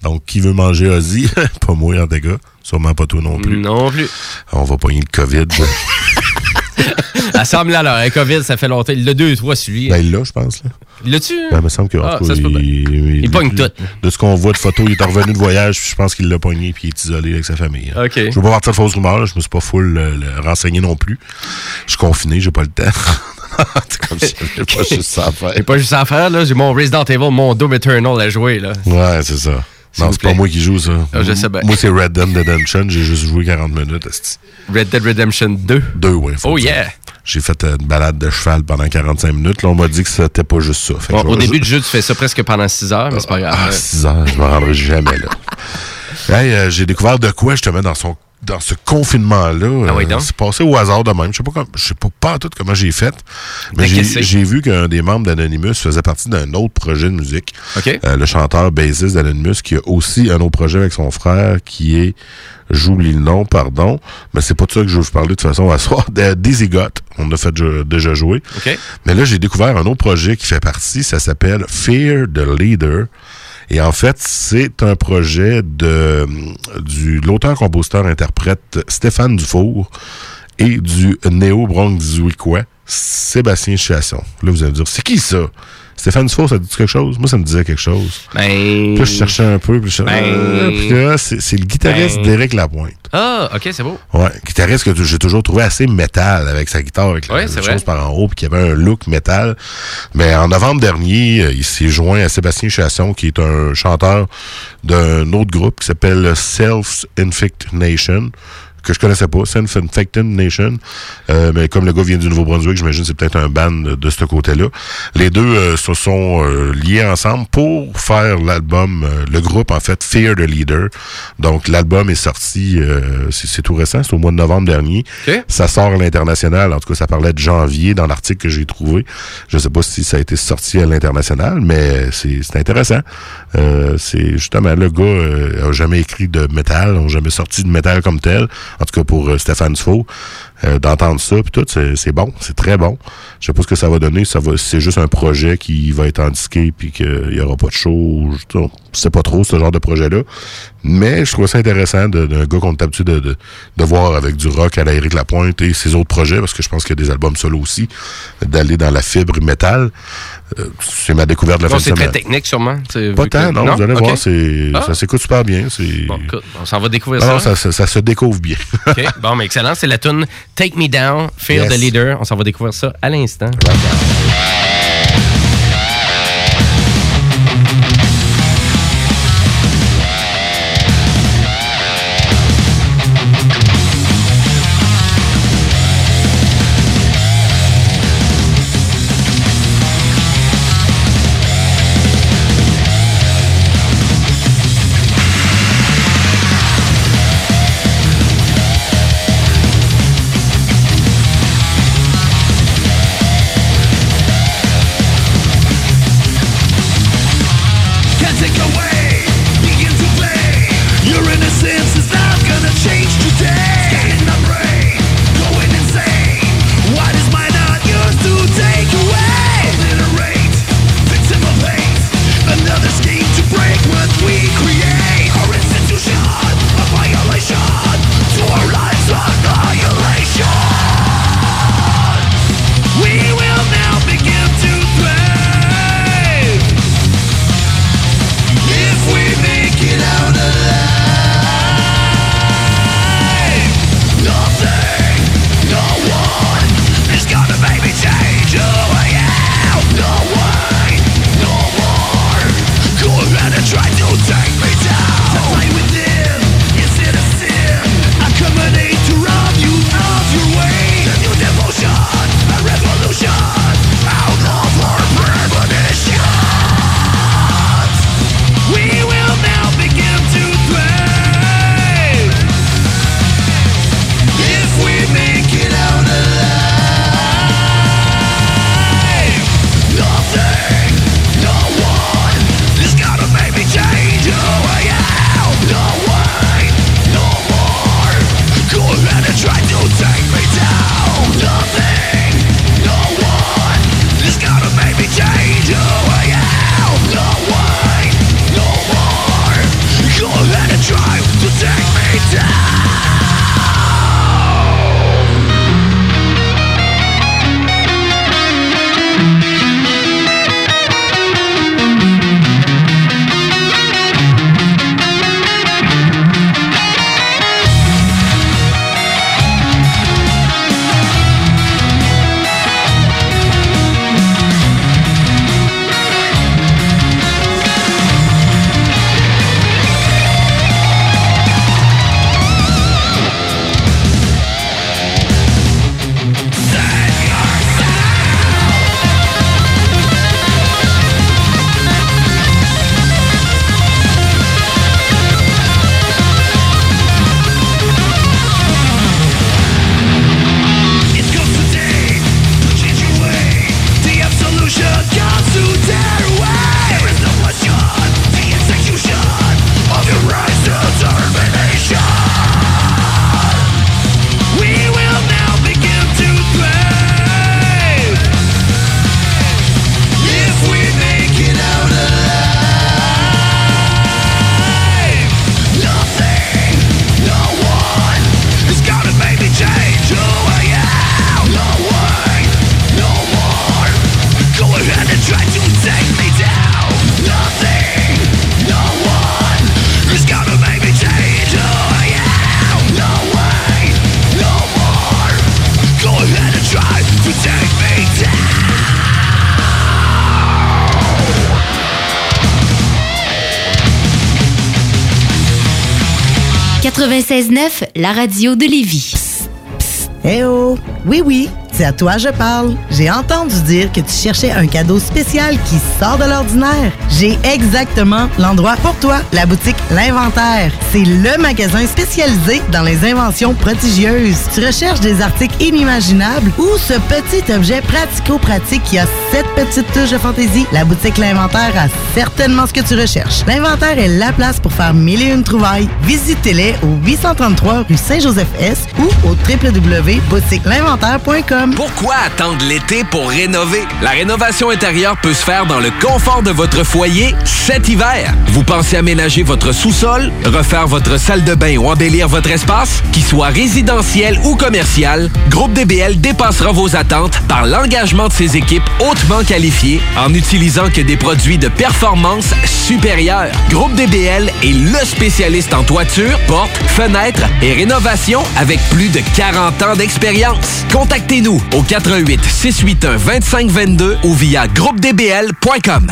Donc, qui veut manger Ozzy? pas moi, en dégâts. Sûrement pas toi non plus. Non plus. On va pogner le COVID. Assemble alors, un COVID, ça fait longtemps. Il l'a deux, trois, celui. ben, il l'a, je pense. Là. Il l'a-tu? Ben, il me semble que, Ah, ça bien. il, Il pogne tout. De ce qu'on voit de photos, il est revenu de voyage, puis je pense qu'il l'a pogné, puis il est isolé avec sa famille. OK. Je veux pas partir de fausses rumeurs, là, je me suis pas full euh, le renseigné non plus. Je suis confiné, j'ai pas le temps. C'est comme j'avais pas juste ça à faire. J'ai pas juste ça à faire, là. J'ai mon Resident Evil, mon Doom Eternal à jouer, là. Ouais, c'est ça. Non, c'est pas moi qui joue ça. Ah, je sais bien. Moi, c'est Red Dead Redemption. J'ai juste joué 40 minutes. Red Dead Redemption 2. Deux, oui. Oh yeah! J'ai fait euh, une balade de cheval pendant 45 minutes. Là, on m'a dit que c'était pas juste ça. Bon, au début du jeu, tu fais ça presque pendant 6 heures, mais c'est pas grave. Ah, 6 heures, je me rendrai jamais là. Hey, euh, j'ai découvert de quoi je te mets dans son dans ce confinement-là. Ah oui, Euh, c'est passé au hasard de même. Je sais pas comme, je sais pas, pas tout comment j'ai fait. Mais Mais j'ai vu qu'un des membres d'Anonymous faisait partie d'un autre projet de musique. Euh, le chanteur bassiste d'Anonymous qui a aussi un autre projet avec son frère qui est j'oublie le nom, pardon, mais c'est pas de ça que je veux vous parler de toute façon à soir. Dizzy Got, on a fait déjà jouer. Mais là, j'ai découvert un autre projet qui fait partie, ça s'appelle Fear the Leader. Et en fait, c'est un projet de du l'auteur-compositeur-interprète Stéphane Dufour et du néo-brunswickois Sébastien Chasson. Là, vous allez me dire, c'est qui ça? Stéphane Dufour, ça te dit quelque chose? Moi, ça me disait quelque chose. Ben. Puis là, je cherchais un peu, puis je Ben. Ah, puis là, c'est le guitariste Ben. d'Éric Lapointe. Ah, ok, c'est beau. Ouais, guitariste que j'ai toujours trouvé assez métal avec sa guitare, avec Ouais, la c'est chose vrai. par en haut, puis qui avait un look métal. Mais en novembre dernier, euh, il s'est joint à Sébastien Chasson, qui est un chanteur d'un autre groupe qui s'appelle Self-Infect Nation que je connaissais pas, Self-Infected Nation. Euh, mais comme le gars vient du Nouveau-Brunswick, j'imagine que c'est peut-être un band de, de ce côté-là. Les deux euh, se sont euh, liés ensemble pour faire l'album, euh, le groupe en fait, Fear the Leader. Donc l'album est sorti, euh, c'est tout récent, c'est au mois de novembre dernier. Ça sort à l'international, en tout cas ça parlait de janvier dans l'article que j'ai trouvé. Je sais pas si ça a été sorti à l'international, mais c'est c'est intéressant. Euh, c'est justement le gars euh, a jamais écrit de métal, n'a jamais sorti de métal comme tel. En tout cas pour euh, Stéphane Dufault. Euh, d'entendre ça puis tout c'est bon c'est très bon je sais pas ce que ça va donner ça va c'est juste un projet qui va être en disqué puis qu'il y aura pas de show je sais pas trop ce genre de projet là mais je trouve ça intéressant d'un gars qu'on est habitué de, de, de voir avec du rock à la Éric Lapointe et ses autres projets parce que je pense qu'il y a des albums solo aussi d'aller dans la fibre métal Euh, c'est ma découverte de la Bon, fin de c'est très semaine technique, sûrement. pas tant, que- non, vous allez voir, c'est, Ah. ça s'écoute super bien. Bon, écoute, on s'en va découvrir Ah non, ça. ça, ça, ça se découvre bien. OK. Bon, mais excellent. C'est la tune Take Me Down, Fear Yes. the Leader. On s'en va découvrir ça à l'instant. 96.9, la radio de Lévis. Eh oh! Oui, oui, c'est à toi je parle. J'ai entendu dire que tu cherchais un cadeau spécial qui sort de l'ordinaire. J'ai exactement l'endroit pour toi, la boutique L'Inventaire. C'est le magasin spécialisé dans les inventions prodigieuses. Tu recherches des articles inimaginables ou ce petit objet pratico-pratique qui a cette petite touche de fantaisie? La boutique L'Inventaire a certainement ce que tu recherches. L'Inventaire est la place pour faire mille et une trouvailles. Visitez-les au 833 rue Saint-Joseph-S ou au www.boutiquelinventaire.com. Pourquoi attendre l'été pour rénover? La rénovation intérieure peut se faire dans le confort de votre foyer cet hiver. Vous pensez aménager votre sous-sol, refaire votre salle de bain ou embellir votre espace? Qu'il soit résidentiel ou commercial, Groupe DBL dépassera vos attentes par l'engagement de ses équipes hautement qualifiées en n'utilisant que des produits de performance supérieure. Groupe DBL est le spécialiste en toiture, portes, fenêtres et rénovation avec plus de 40 ans d'expérience. Contactez-nous au 88 681 2522 ou via groupedbl.com.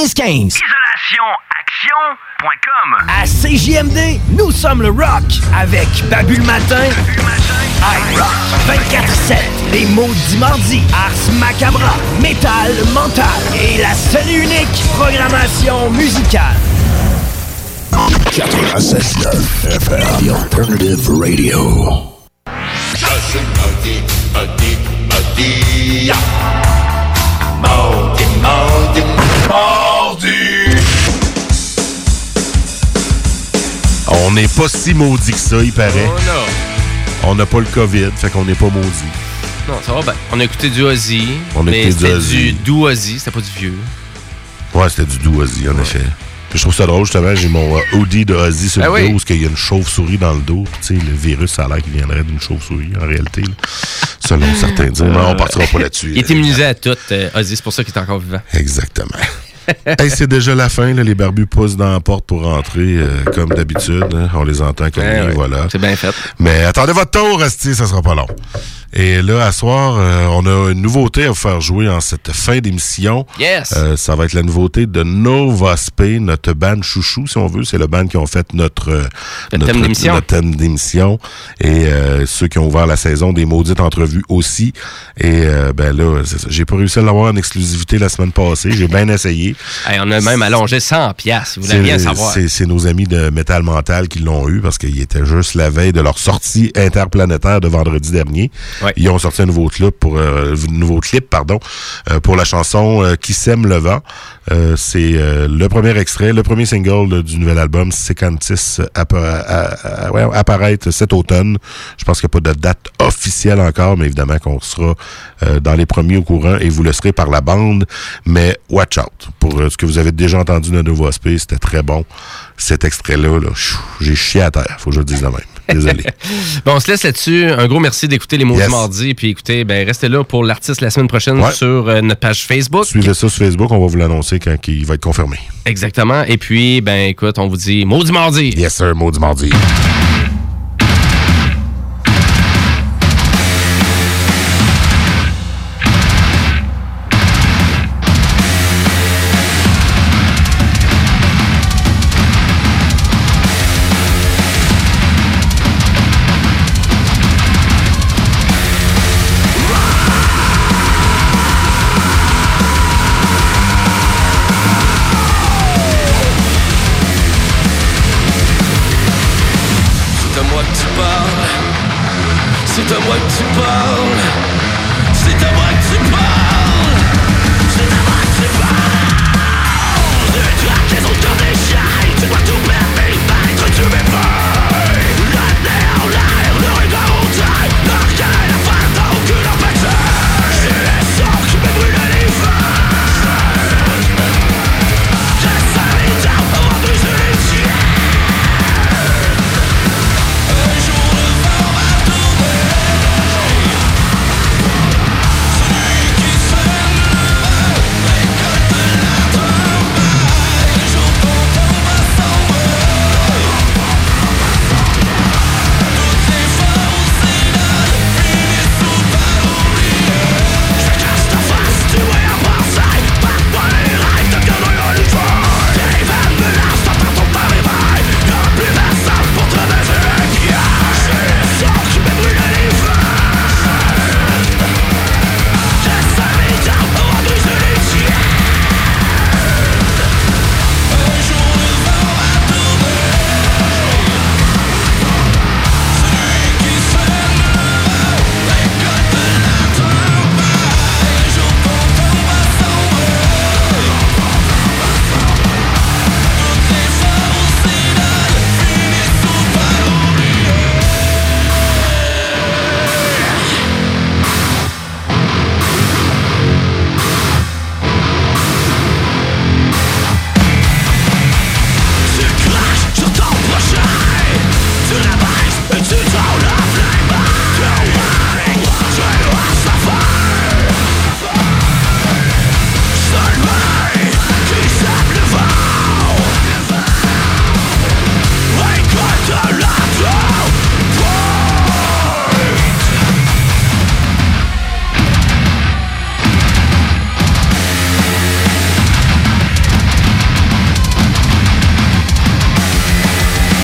1515. IsolationAction.com À CJMD, nous sommes le rock avec Babu le matin, iRock 24-7, les maudits mardis, Ars Macabra, Metal Mental et la seule et unique programmation musicale. 96.9 FM, The Alternative Radio. Mardi, mardi, mardi. On n'est pas si maudit que ça, il paraît. Oh non. On n'a pas le COVID, fait qu'on n'est pas maudit. Non, ça va bien. On a écouté du Ozzy. On a écouté du c'était Ozzy. du doux Ozzy, c'était pas du vieux. Ouais, c'était du doux Ozzy, en effet. Puis je trouve ça drôle, justement, j'ai mon euh, hoodie de Ozzy sur Ah le oui. dos, parce qu'il y a une chauve-souris dans le dos. Puis, Tu sais, le virus, ça a l'air qu'il viendrait d'une chauve-souris, en réalité. là. Selon certains dire. Mais on partira pas là-dessus. Il est immunisé à tout, euh, Ozzy, c'est pour ça qu'il est encore vivant. Exactement. Hey, c'est déjà la fin, là, les barbus poussent dans la porte pour rentrer, euh, comme d'habitude. hein. On les entend cogner, Ouais, ouais. voilà. C'est bien fait. Mais attendez votre tour, Asti, ça sera pas long. Et là, à soir, euh, on a une nouveauté à vous faire jouer en cette fin d'émission. Yes! Euh, ça va être la nouveauté de Nova Spay, notre band chouchou, si on veut. C'est le band qui ont fait notre, euh, notre thème d'émission. notre thème d'émission. Et euh, ceux qui ont ouvert la saison des maudites entrevues aussi. Et euh, ben là, j'ai pas réussi à l'avoir en exclusivité la semaine passée. J'ai bien essayé. Hey, on a même allongé 100 piastres. Vous voulez rien savoir. C'est c'est nos amis de Metal Mental qui l'ont eu parce qu'ils étaient juste la veille de leur sortie interplanétaire de vendredi dernier. Ils ont sorti un nouveau clip pour euh, nouveau clip pardon euh, pour la chanson euh, Qui sème le vent. Euh, c'est euh, le premier extrait, le premier single euh, du nouvel album Secantis appa- à- à- ouais, apparaître cet automne. Je pense qu'il n'y a pas de date officielle encore, mais évidemment qu'on sera euh, dans les premiers au courant et vous le serez par la bande. Mais watch out. Pour euh, ce que vous avez déjà entendu de Nouveau Aspect, c'était très bon. Cet extrait-là, là, chou, j'ai chié à terre, faut que je le dise de même. Désolé. Bon, on se laisse là-dessus. Un gros merci d'écouter les mots Yes. du mardi. Puis écoutez, ben, restez là pour l'artiste la semaine prochaine Ouais. sur euh, notre page Facebook. Suivez ça sur Facebook, on va vous l'annoncer quand il va être confirmé. Exactement. Et puis, ben écoute, on vous dit mot du mardi. Yes, sir, mot du mardi.